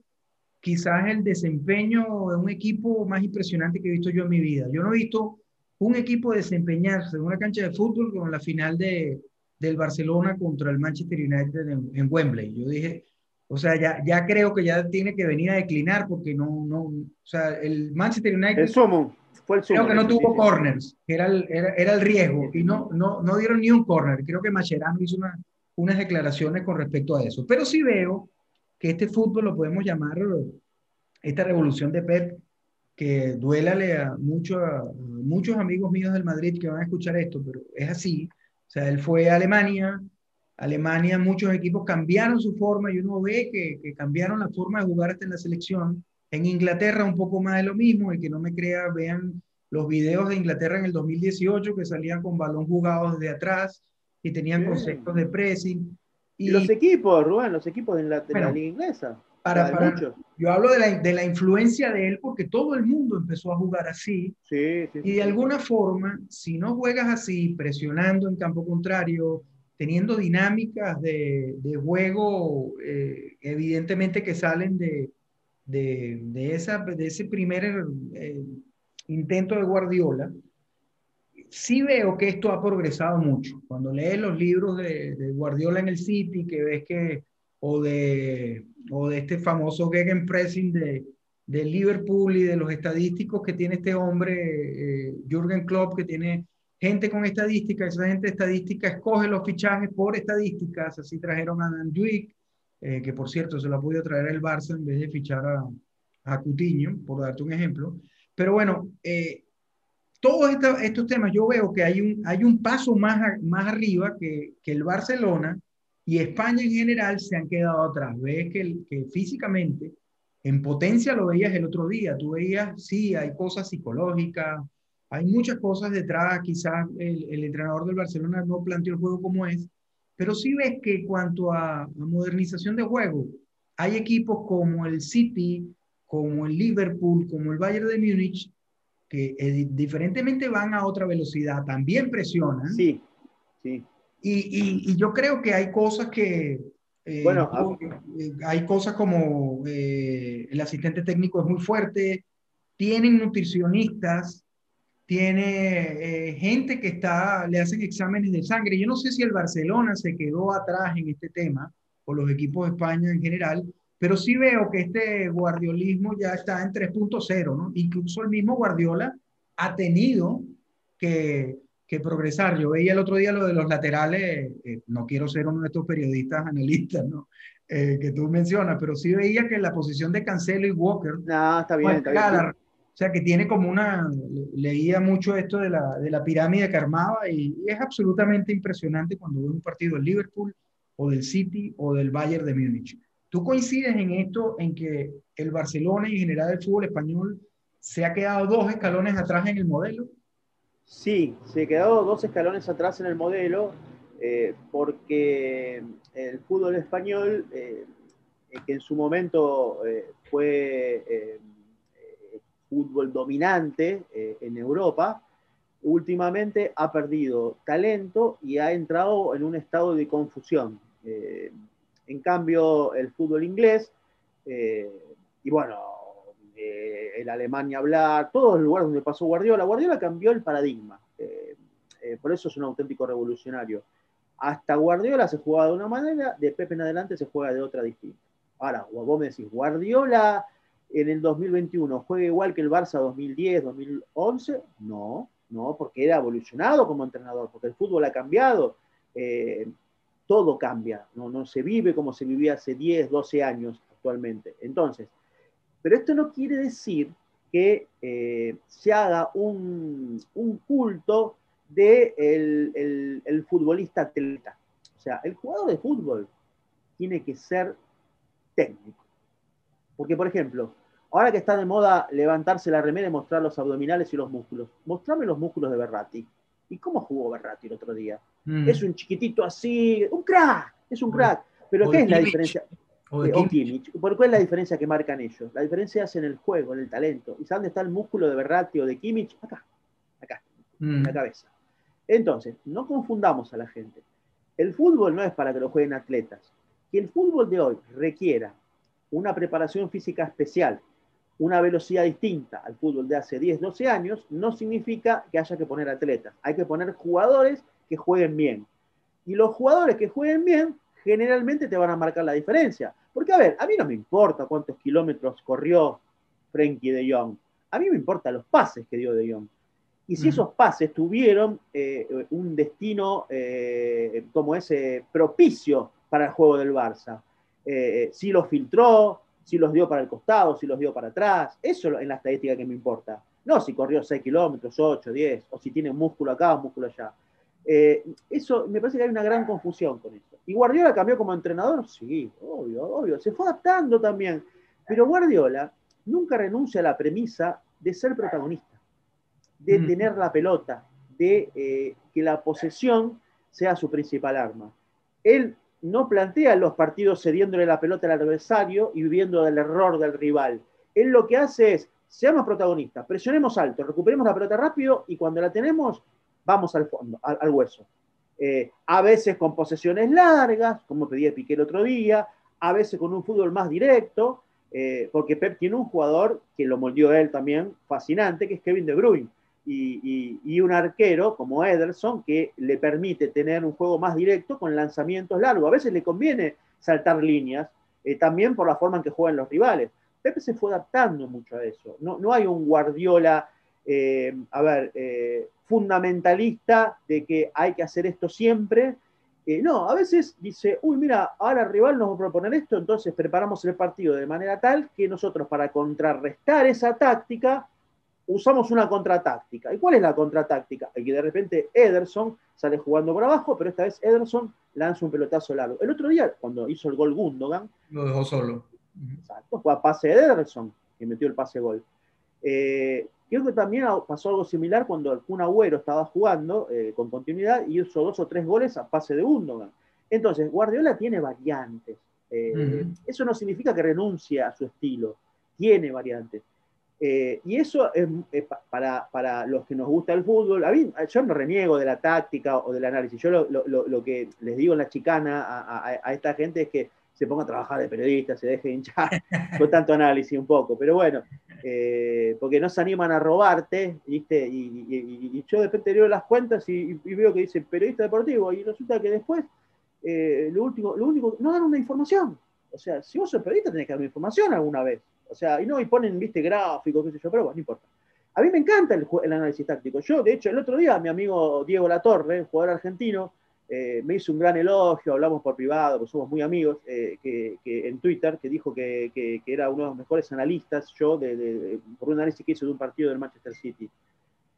quizás el desempeño de un equipo más impresionante que he visto yo en mi vida. Yo no he visto un equipo desempeñarse en una cancha de fútbol como en la final de, del Barcelona contra el Manchester United en, en Wembley. Yo dije, o sea, ya, ya creo que ya tiene que venir a declinar porque no, no, o sea, el Manchester United... El sumo, fue el sumo. Creo que no tuvo corners, era el, era, era el riesgo, y no, no, no dieron ni un corner. Creo que Mascherano hizo una, unas declaraciones con respecto a eso. Pero sí veo que este fútbol lo podemos llamar esta revolución de Pep, que duélale a, mucho, a muchos amigos míos del Madrid que van a escuchar esto, pero es así. O sea, él fue a Alemania, Alemania, muchos equipos cambiaron su forma y uno ve que, que, cambiaron la forma de jugar hasta en la selección. En Inglaterra un poco más de lo mismo, el que no me crea, vean los videos de Inglaterra en el 2018 que salían con balón jugado desde atrás y tenían conceptos de pressing. Y, los equipos, Rubén, los equipos de la, liga inglesa. Para, para yo hablo de la, de la, influencia de él porque todo el mundo empezó a jugar así. Sí, sí, y de alguna forma, si no juegas así, presionando en campo contrario, teniendo dinámicas de, de juego, eh, evidentemente que salen de, de, de, esa, de ese primer eh, intento de Guardiola, sí veo que esto ha progresado mucho. Cuando lees los libros de, Guardiola en el City, que ves que, o de, o de este famoso Gegenpressing de, de Liverpool y de los estadísticos que tiene este hombre, eh, Jürgen Klopp, que tiene gente con estadísticas, esa gente de estadística escoge los fichajes por estadísticas, así trajeron a Dan eh, que por cierto se lo ha podido traer el Barça en vez de fichar a, a Cutiño, por darte un ejemplo. Pero bueno, eh, todos estos temas yo veo que hay un, hay un paso más, más arriba que, que, el Barcelona y España en general se han quedado atrás. Ves que, que físicamente, en potencia lo veías el otro día, tú veías, sí, hay cosas psicológicas, hay muchas cosas detrás, quizás el, entrenador del Barcelona no planteó el juego como es, pero sí ves que en cuanto a, modernización de juego, hay equipos como el City, como el Liverpool, como el Bayern de Múnich, que eh, diferentemente van a otra velocidad, también presionan. Sí, sí. Y, y, yo creo que hay cosas que... Eh, bueno, eh, hay cosas como el asistente técnico es muy fuerte, tienen nutricionistas, tiene eh, gente que está, le hacen exámenes de sangre. Yo no sé si el Barcelona se quedó atrás en este tema, o los equipos de España en general, pero sí veo que este guardiolismo ya está en 3.0, ¿no? Incluso el mismo Guardiola ha tenido que, que, progresar. Yo veía el otro día lo de los laterales, eh, no quiero ser uno de estos periodistas analistas, ¿no? Eh, que tú mencionas, pero sí veía que la posición de Cancelo y Walker... No, está bien, está bien. O sea, que tiene como una, leía mucho esto de la, de la pirámide que armaba y, es absolutamente impresionante cuando ve un partido del Liverpool o del City o del Bayern de Múnich. ¿Tú coincides en esto, en que el Barcelona y en general el fútbol español se ha quedado dos escalones atrás en el modelo? Sí, se ha quedado dos escalones atrás en el modelo eh, porque el fútbol español, eh, que en su momento eh, fue fútbol dominante eh, en Europa, últimamente ha perdido talento y ha entrado en un estado de confusión. Eh, en cambio, el fútbol inglés, eh, y bueno, el Alemania hablar, todos los lugares donde pasó Guardiola, Guardiola cambió el paradigma. por eso es un auténtico revolucionario. Hasta Guardiola se jugaba de una manera, de Pepe en adelante se juega de otra distinta. Ahora, vos me decís, Guardiola en el 2021 juegue igual que el Barça 2010, 2011? No, no, porque era evolucionado como entrenador, porque el fútbol ha cambiado, eh, todo cambia, ¿no? no se vive como se vivía hace 10, 12 años actualmente. Entonces, pero esto no quiere decir que eh, se haga un, culto de el, futbolista atleta. O sea, el jugador de fútbol tiene que ser técnico. Porque, por ejemplo, ahora que está de moda levantarse la remera y mostrar los abdominales y los músculos, mostrame los músculos de Berratti. ¿Y cómo jugó Berratti el otro día? Mm. Es un chiquitito así, un crack, es un crack. Pero ¿qué es la diferencia? O, de ¿Por cuál es la diferencia que marcan ellos? La diferencia es en el juego, en el talento. ¿Y saben dónde está el músculo de Berratti o de Kimmich? Acá, acá, en la mm. cabeza. Entonces, no confundamos a la gente. El fútbol no es para que lo jueguen atletas. Que el fútbol de hoy requiera una preparación física especial, una velocidad distinta al fútbol de hace 10, 12 años, no significa que haya que poner atletas. Hay que poner jugadores que jueguen bien. Y los jugadores que jueguen bien generalmente te van a marcar la diferencia. Porque, a ver, a mí no me importa cuántos kilómetros corrió Frenkie de Jong. A mí me importan los pases que dio de Jong. Y si esos pases tuvieron eh, un destino eh, como ese propicio para el juego del Barça. Eh, si los filtró, si los dio para el costado, si los dio para atrás. Eso es la estadística que me importa. No si corrió 6 kilómetros, 8, 10, o si tiene músculo acá o músculo allá. Eh, eso me parece que hay una gran confusión con eso. ¿Y Guardiola cambió como entrenador? Sí, obvio, obvio. Se fue adaptando también. Pero Guardiola nunca renuncia a la premisa de ser protagonista, de mm. tener la pelota, de eh, que la posesión sea su principal arma. Él no plantea los partidos cediéndole la pelota al adversario y viviendo del error del rival. Él lo que hace es, seamos protagonistas, presionemos alto, recuperemos la pelota rápido y cuando la tenemos, vamos al fondo, al, hueso. Eh, a veces con posesiones largas, como pedía Piqué el otro día, a veces con un fútbol más directo, eh, porque Pep tiene un jugador que lo moldeó él también, fascinante, que es Kevin De Bruyne, y, un arquero como Ederson que le permite tener un juego más directo con lanzamientos largos. A veces le conviene saltar líneas, eh, también por la forma en que juegan los rivales. Pepe se fue adaptando mucho a eso. No, no hay un Guardiola, a ver, fundamentalista de que hay que hacer esto siempre. Eh, no, a veces dice, uy, mira, ahora el rival nos va a proponer esto, entonces preparamos el partido de manera tal que nosotros para contrarrestar esa táctica usamos una contratáctica. ¿Y cuál es la contratáctica? Que de repente Ederson sale jugando por abajo, pero esta vez Ederson lanza un pelotazo largo. El otro día, cuando hizo el gol Gundogan, lo dejó solo. Exacto, fue a pase de Ederson, que metió el pase gol. Eh, Creo que también pasó algo similar cuando el Kun Agüero estaba jugando eh, con continuidad y hizo dos o tres goles a pase de Gundogan. Entonces, Guardiola tiene variantes. Eh, eso no significa que renuncie a su estilo, tiene variantes. Eh, y eso es, para, para, los que nos gusta el fútbol. A mí, yo no reniego de la táctica o del análisis. Yo lo, lo, lo que les digo en la chicana a, a, esta gente es que se ponga a trabajar de periodista, se deje hinchar con tanto análisis un poco. Pero bueno, eh, porque no se animan a robarte, ¿viste? Y, yo de repente leo las cuentas y, veo que dice periodista deportivo y resulta que después eh, lo, último, lo único, no dan una información. O sea, si vos sos periodista tenés que dar una información alguna vez. O sea, y no, y ponen, viste, gráficos, qué sé yo, pero bueno, no importa. A mí me encanta el, el análisis táctico. Yo, de hecho, el otro día, mi amigo Diego Latorre, jugador argentino, eh, me hizo un gran elogio, hablamos por privado, porque somos muy amigos, eh, que, en Twitter, que dijo que, era uno de los mejores analistas, yo, de, por un análisis que hizo de un partido del Manchester City.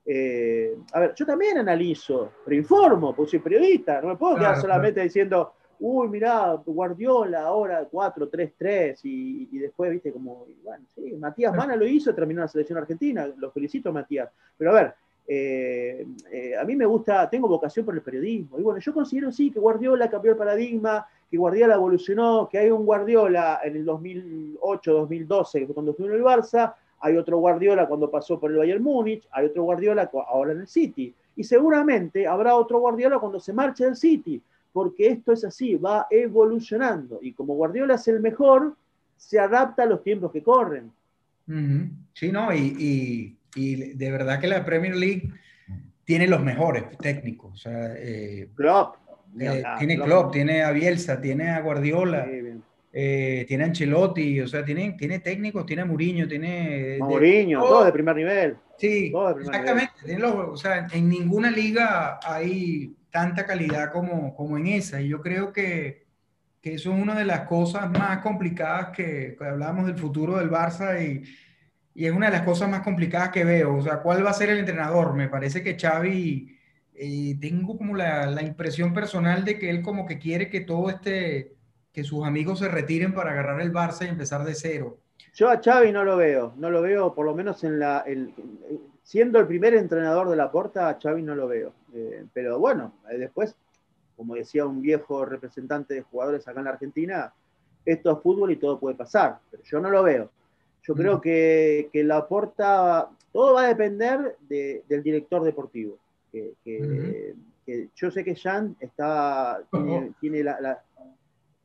Eh, a ver, yo también analizo, pero informo, porque soy periodista, no me puedo quedar solamente diciendo, uy, mirá, Guardiola ahora 4-3-3 y, y, después, viste, como, bueno, sí, Matías Mana lo hizo, terminó la selección argentina, lo felicito Matías, pero a ver, eh, eh, a mí me gusta, tengo vocación por el periodismo. Y bueno, yo considero sí que Guardiola cambió el paradigma, que Guardiola evolucionó, que hay un Guardiola en el 2008, 2012, que fue cuando estuvo en el Barça, hay otro Guardiola cuando pasó por el Bayern Múnich, hay otro Guardiola ahora en el City. Y seguramente habrá otro Guardiola cuando se marche del City, porque esto es así, va evolucionando. Y como Guardiola es el mejor, se adapta a los tiempos que corren. Sí, ¿no? y y de verdad que la Premier League tiene los mejores técnicos. O eh, Klopp. Eh, tiene Klopp, tiene a Bielsa, tiene a Guardiola. eh, tiene Ancelotti, o sea, tiene, tiene técnicos, tiene a Mourinho, tiene... Mourinho, todo, de primer nivel. Sí, exactamente. o sea, en ninguna liga hay tanta calidad como, como en esa. Y yo creo que, que eso es una de las cosas más complicadas que, que hablamos del futuro del Barça y, y, es una de las cosas más complicadas que veo. O sea, ¿cuál va a ser el entrenador? Me parece que Xavi, eh, tengo como la, la impresión personal de que él como que quiere que todo este que sus amigos se retiren para agarrar el Barça y empezar de cero. Yo a Xavi no lo veo, no lo veo por lo menos en la... siendo el primer entrenador de la Porta, a Xavi no lo veo. Eh, pero bueno, eh, después, como decía un viejo representante de jugadores acá en la Argentina, esto es fútbol y todo puede pasar, pero yo no lo veo. Yo creo que, que la Porta, todo va a depender del director deportivo. Que, yo sé que Jan está, tiene, la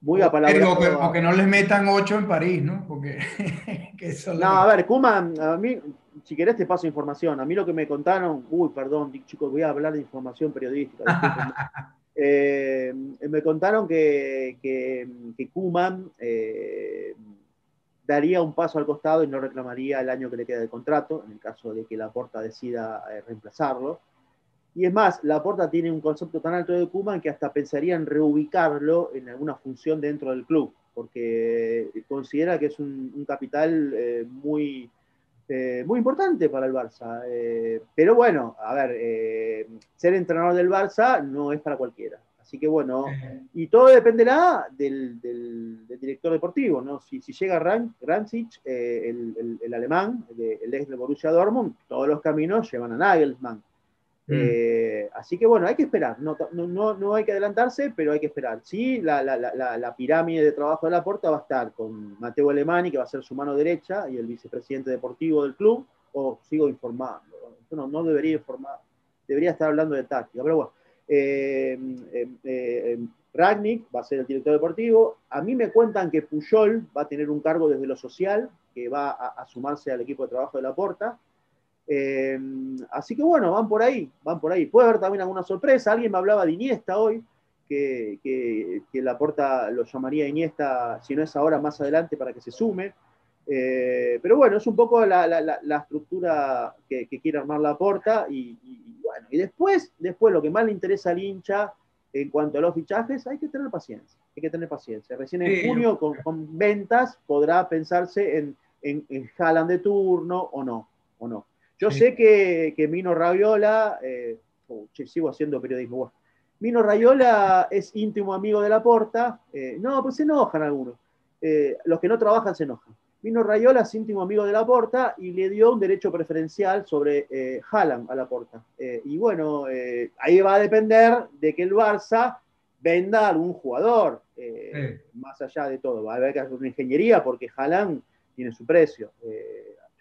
muy apalabrado. O que, no les metan ocho en París, ¿no? Porque, no, a ver, Kuman, a mí, si querés te paso información. A mí lo que me contaron, uy, perdón, chicos, voy a hablar de información periodística. Eh, me contaron que, que, que Kuman eh, daría un paso al costado y no reclamaría el año que le queda de contrato, en el caso de que la Porta decida eh, reemplazarlo. Y es más, Laporta tiene un concepto tan alto de Kuman que hasta pensaría en reubicarlo en alguna función dentro del club, porque considera que es un, capital eh, muy, eh, muy importante para el Barça. Eh, pero bueno, a ver, ser entrenador del Barça no es para cualquiera. Así que bueno, y todo dependerá del, director deportivo, ¿no? Si, llega Ran, Rancic, el, el, alemán, el ex de Borussia Dortmund, todos los caminos llevan a Nagelsmann. Mm. Eh, así que bueno, hay que esperar, no, no, no, hay que adelantarse, pero hay que esperar. Sí, la, la, la, la, pirámide de trabajo de la Porta va a estar con Mateo Alemani, que va a ser su mano derecha, y el vicepresidente deportivo del club, o sigo informando, no, no debería informar, debería estar hablando de táctica, pero bueno. Eh, eh, Ragnick va a ser el director deportivo. A mí me cuentan que Puyol va a tener un cargo desde lo social, que va a, a sumarse al equipo de trabajo de la Porta. Eh, así que bueno, van por ahí, van por ahí. Puede haber también alguna sorpresa. Alguien me hablaba de Iniesta hoy, que, que, la porta lo llamaría Iniesta, si no es ahora, más adelante, para que se sume. Eh, pero bueno, es un poco la, estructura que, quiere armar la porta. Y, bueno, y después, después lo que más le interesa al hincha en cuanto a los fichajes, hay que tener paciencia. Hay que tener paciencia. Recién en junio, con, ventas, podrá pensarse en, en, en de turno o no. O no. Yo sé que, que, Mino Raviola, eh, oh, sigo haciendo periodismo, Mino Raviola es íntimo amigo de la Porta. Eh, no, pues se enojan algunos. Eh, los que no trabajan se enojan. Mino Rayola es íntimo amigo de la Porta y le dio un derecho preferencial sobre eh, Haaland a la Porta. y bueno, ahí va a depender de que el Barça venda algún jugador, más allá de todo. Va a haber que hacer una ingeniería porque Haaland tiene su precio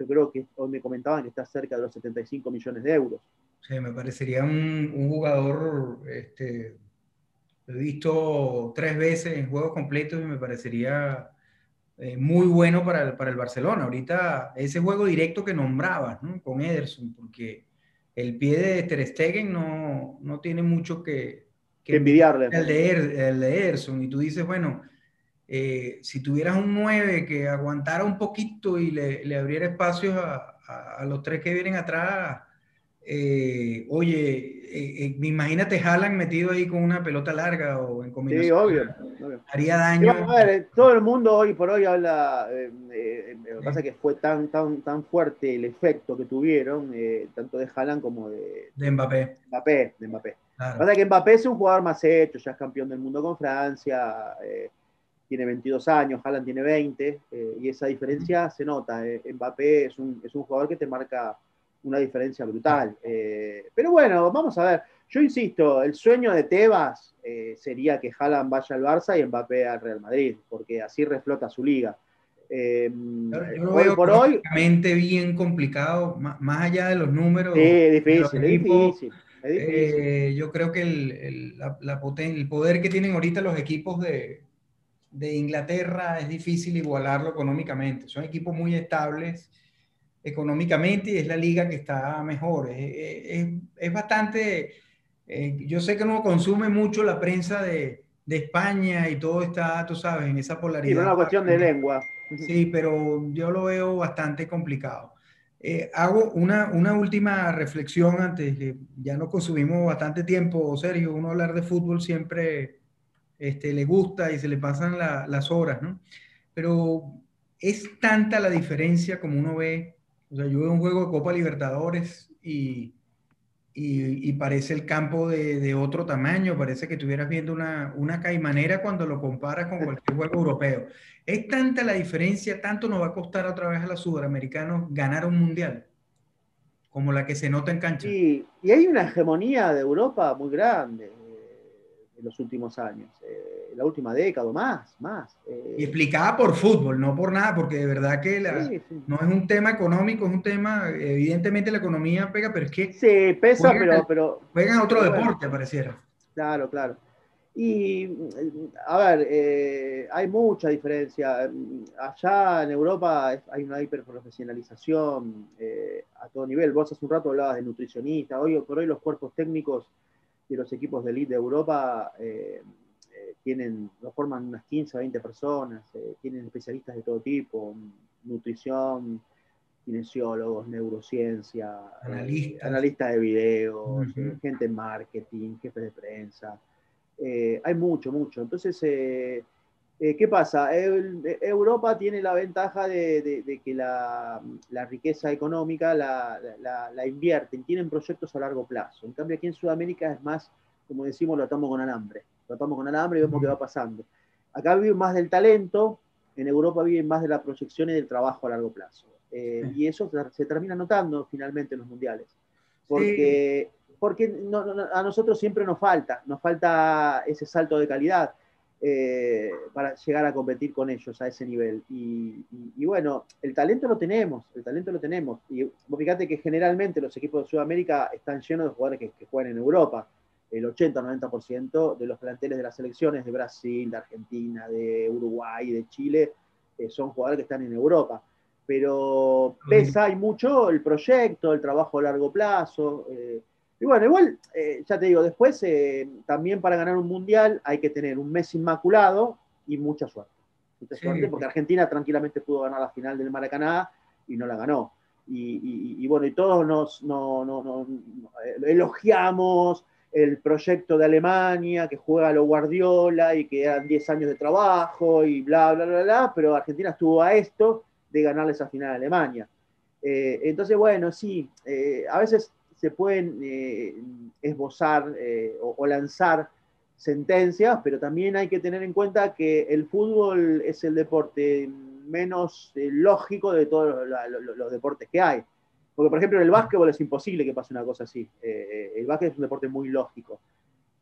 yo creo que hoy me comentaban que está cerca de los 75 millones de euros. Sí, me parecería un, jugador, este, lo he visto tres veces en juegos completos y me parecería eh, muy bueno para el, para el Barcelona. Ahorita ese juego directo que nombrabas ¿no? con Ederson, porque el pie de Ter Stegen no, no tiene mucho que, que envidiarle. El de, el de Ederson, y tú dices, bueno, eh, si tuvieras un 9 que aguantara un poquito y le, le abriera espacios a, a, los tres que vienen atrás, eh, oye, eh, imagínate Haaland metido ahí con una pelota larga o en combinación. Sí, obvio. Haría daño. todo el mundo hoy por hoy habla, lo que pasa es que fue tan, tan, tan fuerte el efecto que tuvieron, tanto de Haaland como de, de Mbappé. Mbappé, de Mbappé. Claro. Pasa que Mbappé es un jugador más hecho, ya es campeón del mundo con Francia tiene 22 años, Haaland tiene 20, eh, y esa diferencia se nota. Eh. Mbappé es un, es un, jugador que te marca una diferencia brutal. Eh, pero bueno, vamos a ver. Yo insisto, el sueño de Tebas sería que Haaland vaya al Barça y Mbappé al Real Madrid, porque así reflota su liga. yo lo veo por hoy bien complicado, más, allá de los números. Sí, difícil, es difícil. Es difícil. yo creo que el, el, la, el poder que tienen ahorita los equipos de, de Inglaterra es difícil igualarlo económicamente. Son equipos muy estables económicamente y es la liga que está mejor. Es, bastante, eh, yo sé que uno consume mucho la prensa de, de España y todo está, tú sabes, en esa polaridad. Sí, una cuestión de lengua. Sí, pero yo lo veo bastante complicado. Eh, hago una, una, última reflexión antes, que ya nos consumimos bastante tiempo, Sergio, uno hablar de fútbol siempre este, le gusta y se le pasan las horas, ¿no? Pero es tanta la diferencia como uno ve, o sea, yo veo un juego de Copa Libertadores y, y, parece el campo de, de, otro tamaño, parece que estuvieras viendo una, una caimanera cuando lo comparas con cualquier juego europeo. Es tanta la diferencia, tanto nos va a costar otra vez a los sudamericanos ganar un mundial, como la que se nota en cancha. Y, y hay una hegemonía de Europa muy grande en los últimos años. Eh, la última década o más, más. Eh. Y explicada por fútbol, no por nada, porque de verdad que no es un tema económico, es un tema, evidentemente la economía pega, pero es que... Sí, pesa, pero, pero... Juegan otro deporte, pareciera. Claro, claro. Y, a ver, eh, hay mucha diferencia. Allá en Europa hay una hiperprofesionalización eh, a todo nivel. Vos hace un rato hablabas de nutricionista. Hoy por hoy los cuerpos técnicos los equipos de elite de Europa eh, tienen, lo forman unas 15 o 20 personas, eh, tienen especialistas de todo tipo, nutrición, kinesiólogos, neurociencia, eh, analistas, de videos, eh, gente en marketing, jefes de prensa. hay mucho, mucho. Entonces, ¿qué pasa? Europa tiene la ventaja de, que la, riqueza económica la, la, la, invierten, tienen proyectos a largo plazo. En cambio, aquí en Sudamérica es más, como decimos, lo atamos con alambre tratamos con alambre y vemos qué va pasando. Acá viven más del talento, en Europa viven más de la proyección y del trabajo a largo plazo. Eh, y eso se termina notando finalmente en los mundiales. Porque, porque a nosotros siempre nos falta, nos falta ese salto de calidad eh, para llegar a competir con ellos a ese nivel. Y, bueno, el talento lo tenemos, el talento lo tenemos. Y fíjate que generalmente los equipos de Sudamérica están llenos de jugadores que, que juegan en Europa el 80-90% de los planteles de las selecciones de Brasil, de Argentina, de Uruguay, de Chile, eh, son jugadores que están en Europa. Pero pesa y mucho el proyecto, el trabajo a largo plazo. Eh, y bueno, igual, eh, ya te digo, después también para ganar un mundial hay que tener un mes inmaculado y mucha suerte. Mucha suerte, porque Argentina tranquilamente pudo ganar la final del Maracaná y no la ganó. Y, bueno, y todos nos, elogiamos, el proyecto de Alemania, que juega a lo Guardiola y que eran 10 años de trabajo y bla, bla, bla, bla, pero Argentina estuvo a esto de ganarle esa final a Alemania. Eh, entonces, bueno, sí, eh, a veces se pueden eh, esbozar o, lanzar sentencias, pero también hay que tener en cuenta que el fútbol es el deporte menos lógico de todos los deportes que hay. Porque, por ejemplo, en el básquetbol es imposible que pase una cosa así. Eh, eh, el básquet es un deporte muy lógico.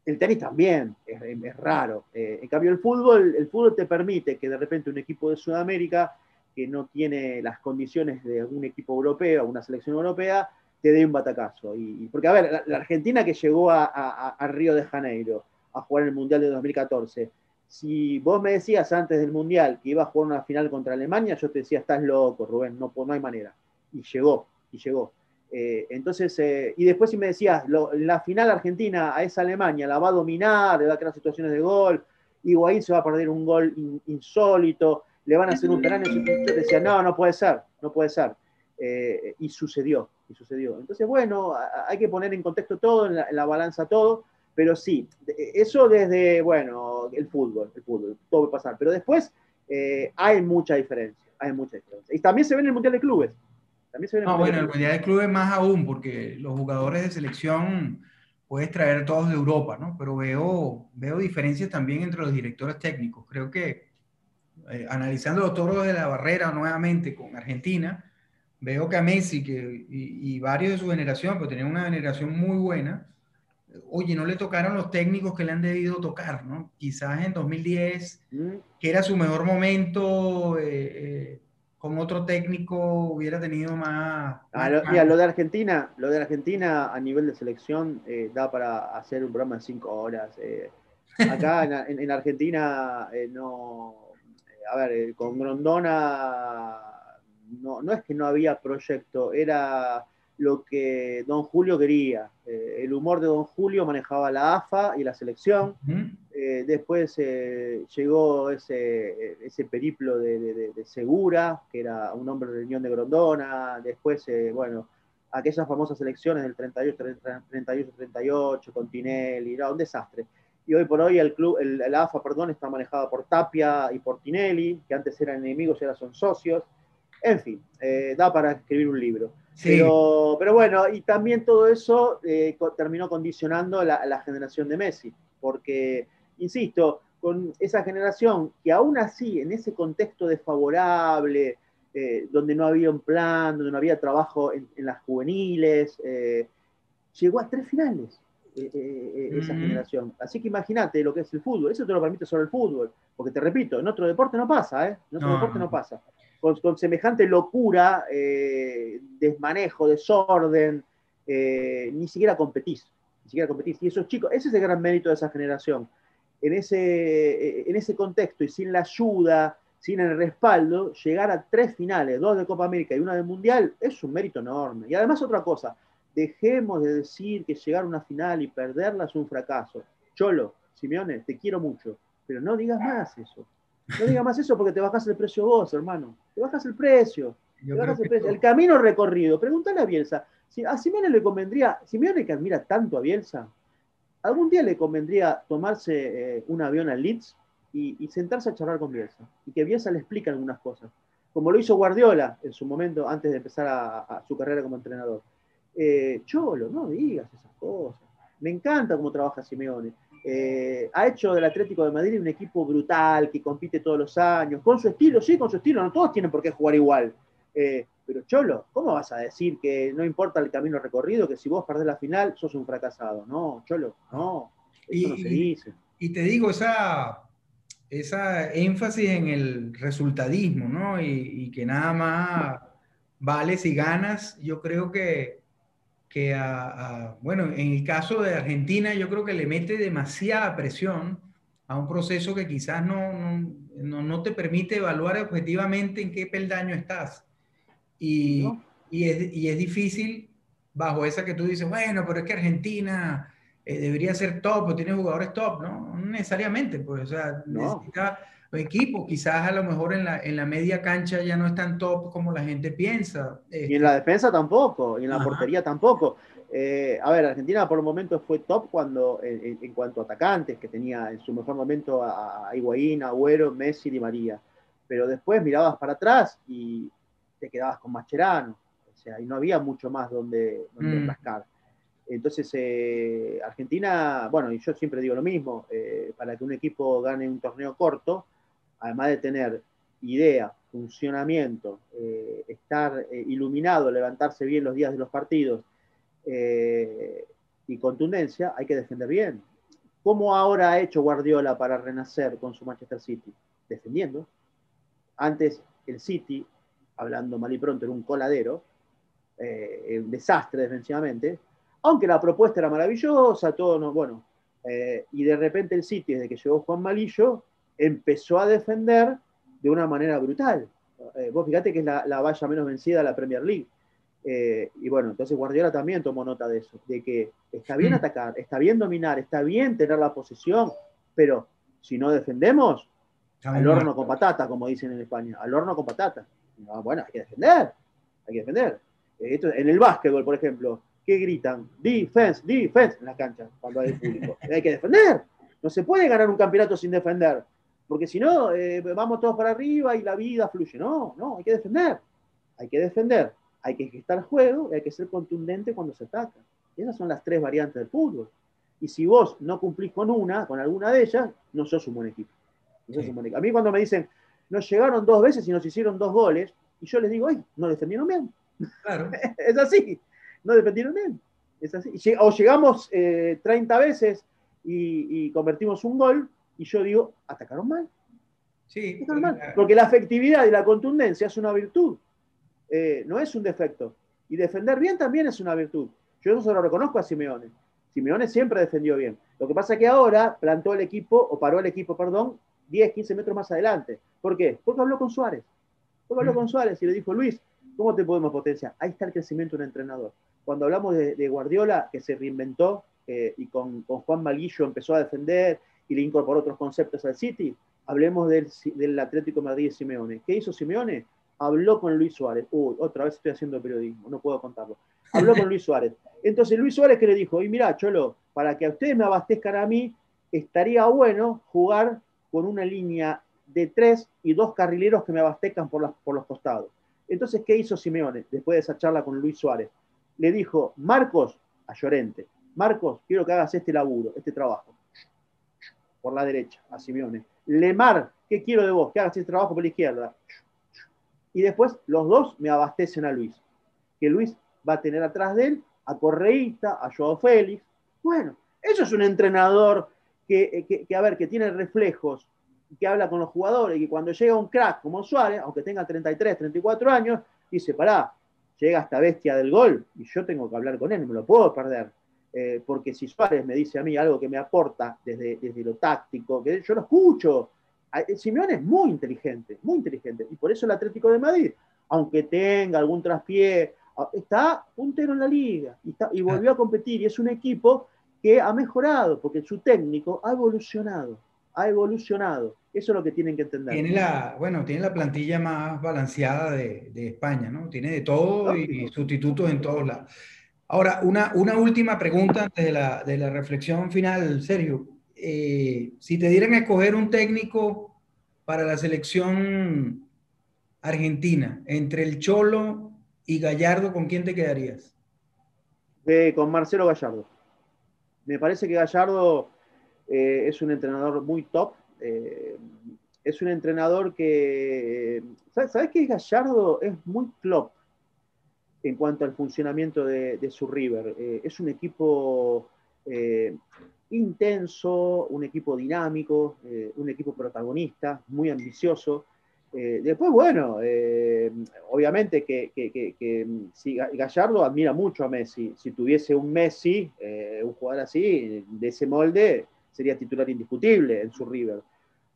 El tenis también, es, raro. Eh, en cambio, el fútbol, el fútbol te permite que de repente un equipo de Sudamérica que no tiene las condiciones de un equipo europeo, una selección europea, te dé un batacazo. Y, porque, a ver, la, Argentina que llegó a, Río de Janeiro a jugar el Mundial de 2014, si vos me decías antes del Mundial que iba a jugar una final contra Alemania, yo te decía, estás loco, Rubén, no, no hay manera. Y llegó y llegó. Eh, entonces, eh, y después si me decías, la final argentina a esa Alemania la va a dominar, le va a crear situaciones de gol, Higuaín se va a perder un gol insólito, le van a hacer un penal, yo decía, no, no puede ser, no puede ser. Eh, y sucedió, y sucedió. Entonces, bueno, hay que poner en contexto todo, en la, balanza todo, pero sí, eso desde, bueno, el fútbol, el fútbol, todo puede pasar. Pero después hay mucha diferencia, hay mucha diferencia. Y también se ve en el Mundial de Clubes no, bueno, el Mundial de Clubes más aún, porque los jugadores de selección puedes traer todos de Europa, ¿no? Pero veo, veo diferencias también entre los directores técnicos. Creo que eh, analizando los toros de la barrera nuevamente con Argentina, veo que a Messi que, y, varios de su generación, pero tenían una generación muy buena, oye, no le tocaron los técnicos que le han debido tocar, ¿no? Quizás en 2010, mm. que era su mejor momento. Eh, eh, con otro técnico hubiera tenido más... Ah, lo, de Argentina, lo de Argentina a nivel de selección eh, da para hacer un programa de cinco horas. Eh. acá en, Argentina eh, no... a ver, con Grondona no, no es que no había proyecto, era lo que don Julio quería. el humor de don Julio manejaba la AFA y la selección. Eh, después eh, llegó ese, ese periplo de, Segura, que era un hombre de Unión de Grondona. Después, bueno, aquellas famosas elecciones del 38-38 con Tinelli, era un desastre. Y hoy por hoy el club, el, AFA, perdón, está manejado por Tapia y por Tinelli, que antes eran enemigos y ahora son socios. En fin, da para escribir un libro. Pero, pero, bueno, y también todo eso terminó condicionando la, la generación de Messi, porque insisto, con esa generación que aún así, en ese contexto desfavorable, eh, donde no había un plan, donde no había trabajo en, las juveniles, eh, llegó a tres finales eh, esa generación. Así que imagínate lo que es el fútbol. Eso te lo permite solo el fútbol. Porque te repito, en otro deporte no pasa, ¿eh? En otro deporte no, pasa. Con, semejante locura, desmanejo, desorden, ni siquiera competís. Ni siquiera competís. Y esos chicos, ese es el gran mérito de esa generación en ese, en ese contexto y sin la ayuda, sin el respaldo, llegar a tres finales, dos de Copa América y una del Mundial, es un mérito enorme. Y además otra cosa, dejemos de decir que llegar a una final y perderla es un fracaso. Cholo, Simeone, te quiero mucho, pero no digas más eso. No digas más eso porque te bajas el precio vos, hermano. Te bajas el precio. el, camino recorrido. Pregúntale a Bielsa. Si a Simeone le convendría, Simeone que admira tanto a Bielsa, algún día le convendría tomarse eh, un avión al Leeds y, sentarse a charlar con Bielsa y que Bielsa le explique algunas cosas, como lo hizo Guardiola en su momento antes de empezar a, su carrera como entrenador. Eh, Cholo, no digas esas cosas. Me encanta cómo trabaja Simeone. Eh, ha hecho del Atlético de Madrid un equipo brutal que compite todos los años, con su estilo, sí, con su estilo, no todos tienen por qué jugar igual. Pero Cholo, ¿cómo vas a decir que no importa el camino recorrido, que si vos perdés la final sos un fracasado? No, Cholo, no, eso y, no se dice. Y te digo, esa, esa énfasis en el resultadismo, ¿no? Y, que nada más vale si ganas, yo creo que, que bueno, en el caso de Argentina, yo creo que le mete demasiada presión a un proceso que quizás no, no, no te permite evaluar objetivamente en qué peldaño estás. Y, y, es, y, es, difícil bajo esa que tú dices, bueno, pero es que Argentina eh, debería ser top o tiene jugadores top, ¿no? No necesariamente, pues, o sea, necesita equipo, quizás a lo mejor en la, en la media cancha ya no es tan top como la gente piensa. Y en la defensa tampoco, y en la portería tampoco. Eh, a ver, Argentina por el momento fue top cuando, en, cuanto a atacantes, que tenía en su mejor momento a, a Higuaín, Agüero, Messi y María. Pero después mirabas para atrás y te quedabas con Mascherano, o sea, y no había mucho más donde, donde mm. rascar. Entonces, eh, Argentina, bueno, y yo siempre digo lo mismo, eh, para que un equipo gane un torneo corto, además de tener idea, funcionamiento, eh, estar iluminado, levantarse bien los días de los partidos y contundencia, hay que defender bien. ¿Cómo ahora ha hecho Guardiola para renacer con su Manchester City? Defendiendo. Antes el City hablando mal y pronto, era un coladero, eh, un desastre defensivamente, aunque la propuesta era maravillosa, todo, no, bueno, eh, y de repente el City, desde que llegó Juan Malillo, empezó a defender de una manera brutal. Eh, vos fíjate que es la, valla menos vencida de la Premier League. y bueno, entonces Guardiola también tomó nota de eso, de que está bien atacar, está bien dominar, está bien tener la posesión, pero si no defendemos, al horno con patata, como dicen en España, al horno con patata bueno, hay que defender, hay que defender. Eh, en el básquetbol, por ejemplo, ¿qué gritan? Defense, defense en la cancha cuando hay público. hay que defender. No se puede ganar un campeonato sin defender, porque si no, eh, vamos todos para arriba y la vida fluye. No, no, hay que defender. Hay que defender. Hay que estar juego y hay que ser contundente cuando se ataca. Esas son las tres variantes del fútbol. Y si vos no cumplís con una, con alguna de ellas, no sos un buen equipo. No sos un buen equipo. A mí cuando me dicen, nos llegaron dos veces y nos hicieron dos goles, y yo les digo, ay, no defendieron bien. Claro. es así, no defendieron bien. Es así. O llegamos 30 eh, veces y, convertimos un gol, y yo digo, atacaron mal. Sí. Porque la efectividad y la contundencia es una virtud, eh, no es un defecto. Y defender bien también es una virtud. Yo eso se lo reconozco a Simeone. Simeone siempre defendió bien. Lo que pasa es que ahora plantó el equipo, o paró el equipo, perdón, 10, 15 metros más adelante. ¿Por qué? Porque habló con Suárez. Porque habló con Suárez y le dijo, Luis, ¿cómo te podemos potenciar? Ahí está el crecimiento de un entrenador. Cuando hablamos de, Guardiola, que se reinventó eh, y con, Juan Malguillo empezó a defender y le incorporó otros conceptos al City, hablemos del, Atlético Madrid de Simeone. ¿Qué hizo Simeone? Habló con Luis Suárez. Uy, otra vez estoy haciendo periodismo, no puedo contarlo. Habló con Luis Suárez. Entonces Luis Suárez que le dijo, y mira, Cholo, para que a ustedes me abastezcan a mí, estaría bueno jugar con una línea de tres y dos carrileros que me abastezcan por, por los costados. Entonces, ¿qué hizo Simeone después de esa charla con Luis Suárez? Le dijo, Marcos, a Llorente, Marcos, quiero que hagas este laburo, este trabajo, por la derecha, a Simeone. Lemar, ¿qué quiero de vos? Que hagas este trabajo por la izquierda. Y después los dos me abastecen a Luis, que Luis va a tener atrás de él a Correísta, a Joao Félix. Bueno, eso es un entrenador que, que, a ver, que tiene reflejos, que habla con los jugadores, y que cuando llega un crack como Suárez, aunque tenga 33, 34 años, dice, pará, llega esta bestia del gol y yo tengo que hablar con él, me lo puedo perder. Eh, porque si Suárez me dice a mí algo que me aporta desde, desde lo táctico, que yo lo escucho. Simeone es muy inteligente, muy inteligente. Y por eso el Atlético de Madrid, aunque tenga algún traspié, está puntero en la liga y, y volvió a competir. Y es un equipo que ha mejorado, porque su técnico ha evolucionado, ha evolucionado. Eso es lo que tienen que entender. Tiene la, bueno, tiene la plantilla más balanceada de, de España, ¿no? Tiene de todo y, sustitutos en todos lados. Ahora, una, una última pregunta antes de la, de la reflexión final, Sergio. Eh, si te dieran a escoger un técnico para la selección argentina, entre el Cholo y Gallardo, ¿con quién te quedarías? con Marcelo Gallardo. Me parece que Gallardo eh, es un entrenador muy top. Eh, es un entrenador que. ¿Sabes qué? Gallardo es muy club en cuanto al funcionamiento de, su River. Eh, es un equipo intenso, un equipo dinámico, un equipo protagonista, muy ambicioso. después, bueno, obviamente que, que, si Gallardo admira mucho a Messi. Si tuviese un Messi, un jugador así, de ese molde, sería titular indiscutible en su River.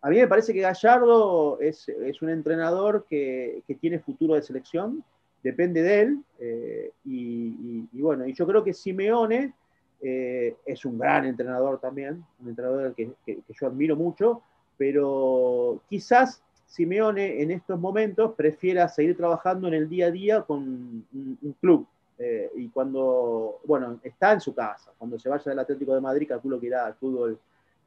A mí me parece que Gallardo es, un entrenador que, tiene futuro de selección, depende de él, eh, y, bueno, y yo creo que Simeone eh, es un gran entrenador también, un entrenador que, yo admiro mucho, pero quizás Simeone en estos momentos prefiera seguir trabajando en el día a día con un, club. Eh, y cuando, bueno, está en su casa, cuando se vaya del Atlético de Madrid, calculo que irá al fútbol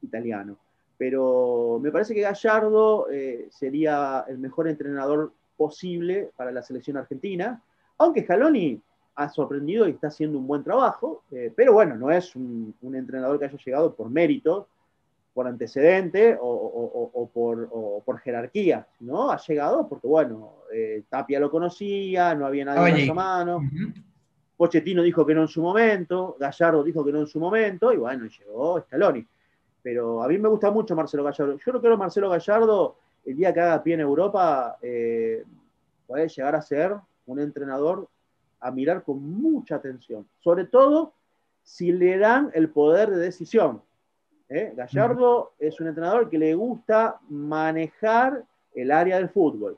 italiano. Pero me parece que Gallardo sería el mejor entrenador posible para la selección argentina, aunque Scaloni ha sorprendido y está haciendo un buen trabajo, eh, pero bueno, no es un, entrenador que haya llegado por mérito, por antecedente o, por, jerarquía, ¿no? Ha llegado porque, bueno, eh, Tapia lo conocía, no había nadie en su mano. Pochettino dijo que no en su momento, Gallardo dijo que no en su momento, y bueno, llegó Scaloni pero a mí me gusta mucho Marcelo Gallardo. Yo no creo que Marcelo Gallardo, el día que haga pie en Europa, eh, puede llegar a ser un entrenador a mirar con mucha atención, sobre todo si le dan el poder de decisión. ¿eh? Gallardo es un entrenador que le gusta manejar el área del fútbol,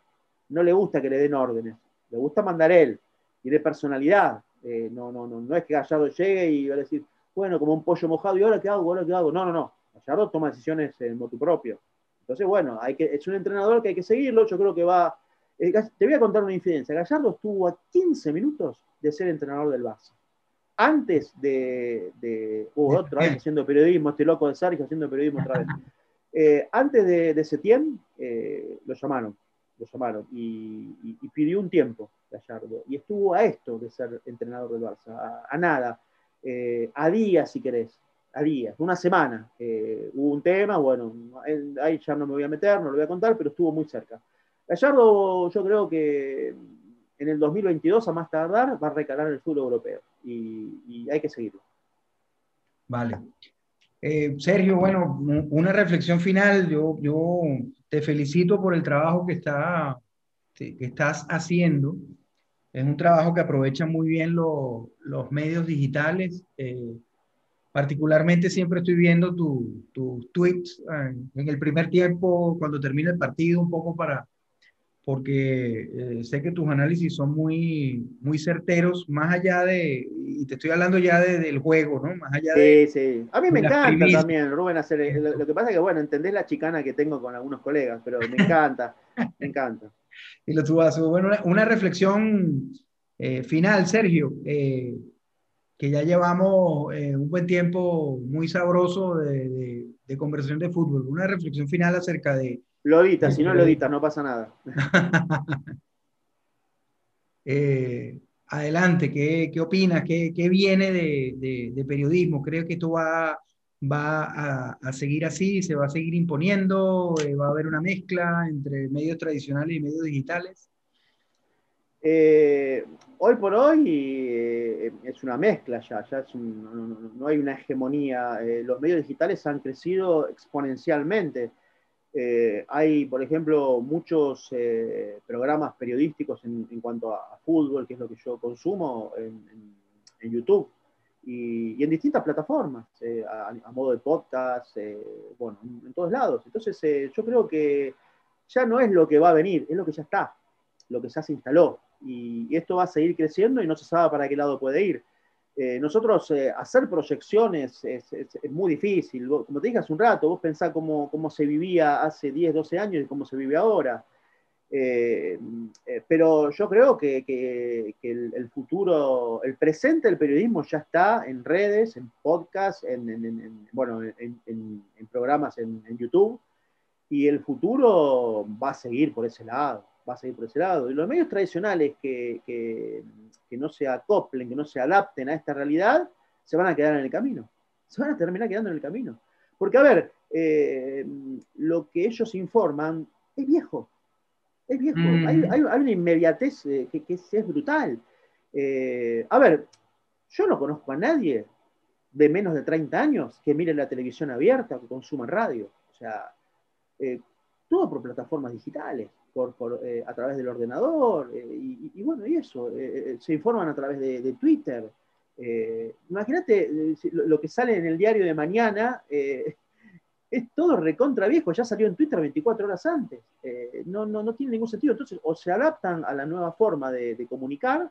no le gusta que le den órdenes, le gusta mandar él, tiene personalidad. Eh, no, no, no, no es que Gallardo llegue y va a decir, bueno, como un pollo mojado, ¿y ahora qué hago? ¿Ahora qué hago? No, no, no. Gallardo toma decisiones en motu propio. Entonces, bueno, hay que, es un entrenador que hay que seguirlo. Yo creo que va. Eh, te voy a contar una infidencia. Gallardo estuvo a 15 minutos de ser entrenador del Barça. Antes de. de uh, otra vez haciendo periodismo, este loco de Sergio haciendo periodismo otra vez. Eh, antes de, de Septiembre, eh, lo llamaron. Lo llamaron y, pidió un tiempo Gallardo. Y estuvo a esto de ser entrenador del Barça. A, nada. a días, si querés a días, una semana. Eh, hubo un tema, bueno, ahí ya no me voy a meter, no lo voy a contar, pero estuvo muy cerca. Gallardo, yo creo que en el 2022, a más tardar, va a recalar el fútbol europeo y, hay que seguirlo. Vale. Eh, Sergio, bueno, una reflexión final. Yo, yo te felicito por el trabajo que, está, que estás haciendo. Es un trabajo que aprovecha muy bien los medios digitales. Eh, Particularmente siempre estoy viendo tus tweets eh, en el primer tiempo, cuando termina el partido, un poco para, porque eh, sé que tus análisis son muy, muy certeros, más allá de, y te estoy hablando ya del juego, ¿no? Más allá de... Sí, sí. A mí me encanta también, Rubén, hacer... Lo, que pasa es que, bueno, entendés la chicana que tengo con algunos colegas, pero me encanta, me encanta. Y lo tuvo, bueno, una, reflexión eh, final, Sergio, eh, que ya llevamos un buen tiempo muy sabroso de, de conversación de fútbol, una reflexión final acerca de lo editas, si no lo editas, no pasa nada. Eh, adelante, ¿qué, qué opinas? ¿Qué, qué viene de, de, periodismo? ¿Creo que esto va, va a, a, seguir así? ¿Se va a seguir imponiendo? Eh, ¿Va a haber una mezcla entre medios tradicionales y medios digitales? Eh, hoy por hoy es una mezcla ya, ya es no, no, hay una hegemonía. los medios digitales han crecido exponencialmente. Eh, hay, por ejemplo, muchos eh, programas periodísticos en, cuanto a, fútbol, que es lo que yo consumo en, YouTube y, en distintas plataformas, eh, a, modo de podcast, bueno, en, todos lados. Entonces, yo creo que ya no es lo que va a venir, es lo que ya está, lo que ya se instaló. Y esto va a seguir creciendo y no se sabe para qué lado puede ir. Eh, nosotros eh, hacer proyecciones es, muy difícil. como te dije hace un rato, vos pensás cómo, cómo se vivía hace 10, 12 años y cómo se vive ahora. Eh, pero yo creo que, que, el, futuro, el presente del periodismo ya está en redes, en podcasts, en, en, bueno, en, programas en, YouTube, y el futuro va a seguir por ese lado, va a seguir por ese lado. Y los medios tradicionales que, que que no se acoplen, que no se adapten a esta realidad, se van a quedar en el camino. Se van a terminar quedando en el camino. Porque, a ver, eh, lo que ellos informan es viejo. Es viejo. Mm. Hay, una inmediatez eh, que, es, brutal. Eh, a ver, yo no conozco a nadie de menos de 30 años que mire la televisión abierta, que consuma radio. O sea, todo por plataformas digitales. Eh, a través del ordenador, eh, y, bueno, y eso, eh, se informan a través de, Twitter. Imagínate lo, que sale en el diario de mañana, es todo recontra viejo, ya salió en Twitter 24 horas antes. no, no, no tiene ningún sentido. Entonces, o se adaptan a la nueva forma de, comunicar,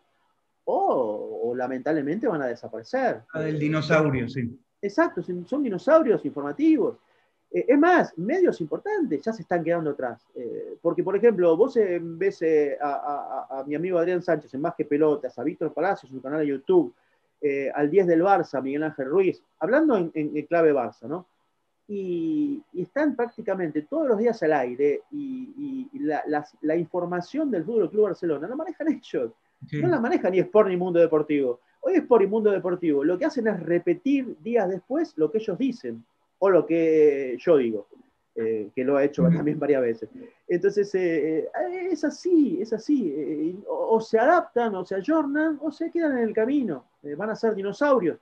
o, lamentablemente van a desaparecer. La del dinosaurio, sí. Exacto, son dinosaurios informativos. Eh, es más, medios importantes ya se están quedando atrás. Eh, porque, por ejemplo, vos eh, ves a, mi amigo Adrián Sánchez en Más que Pelotas, a Víctor Palacios, su canal de YouTube, al 10 del Barça, Miguel Ángel Ruiz, hablando en, clave Barça, ¿no? Y, están prácticamente todos los días al aire y, la, información del Fútbol Club Barcelona la manejan ellos. No la maneja ni Sport ni Mundo Deportivo. Hoy Sport y Mundo Deportivo lo que hacen es repetir días después lo que ellos dicen o lo que yo digo, eh, que lo ha hecho también varias veces. Entonces, eh, eh, es así, es así. O, se adaptan, o se ayornan, o se quedan en el camino. van a ser dinosaurios.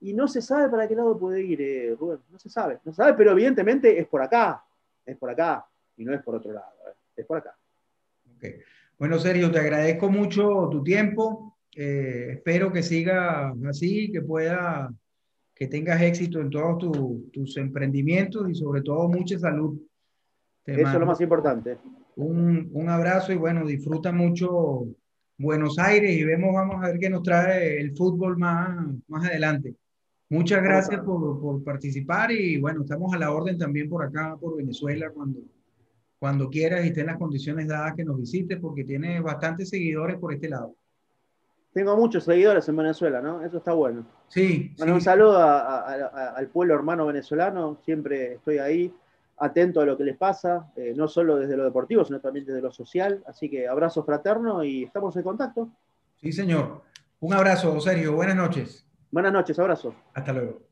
Y no se sabe para qué lado puede ir, Rubén. No se sabe. No se sabe, pero evidentemente es por acá. Es por acá. Y no es por otro lado. Es por acá. Bueno, Sergio, te agradezco mucho tu tiempo. espero que siga así, que pueda que tengas éxito en todos tus emprendimientos y sobre todo mucha salud. Eso es lo más importante. Un, un, abrazo y bueno, disfruta mucho Buenos Aires y vemos, vamos a ver qué nos trae el fútbol más, más adelante. Muchas gracias por, por, participar y bueno, estamos a la orden también por acá, por Venezuela, cuando, cuando quieras y estén las condiciones dadas que nos visites, porque tiene bastantes seguidores por este lado. Tengo muchos seguidores en Venezuela, ¿no? Eso está bueno. Sí. Bueno, un saludo al pueblo hermano venezolano, siempre estoy ahí, atento a lo que les pasa, eh, no solo desde lo deportivo, sino también desde lo social. Así que abrazo fraterno y estamos en contacto. Sí, señor. Un abrazo, Sergio. Buenas noches. Buenas noches, abrazo. Hasta luego.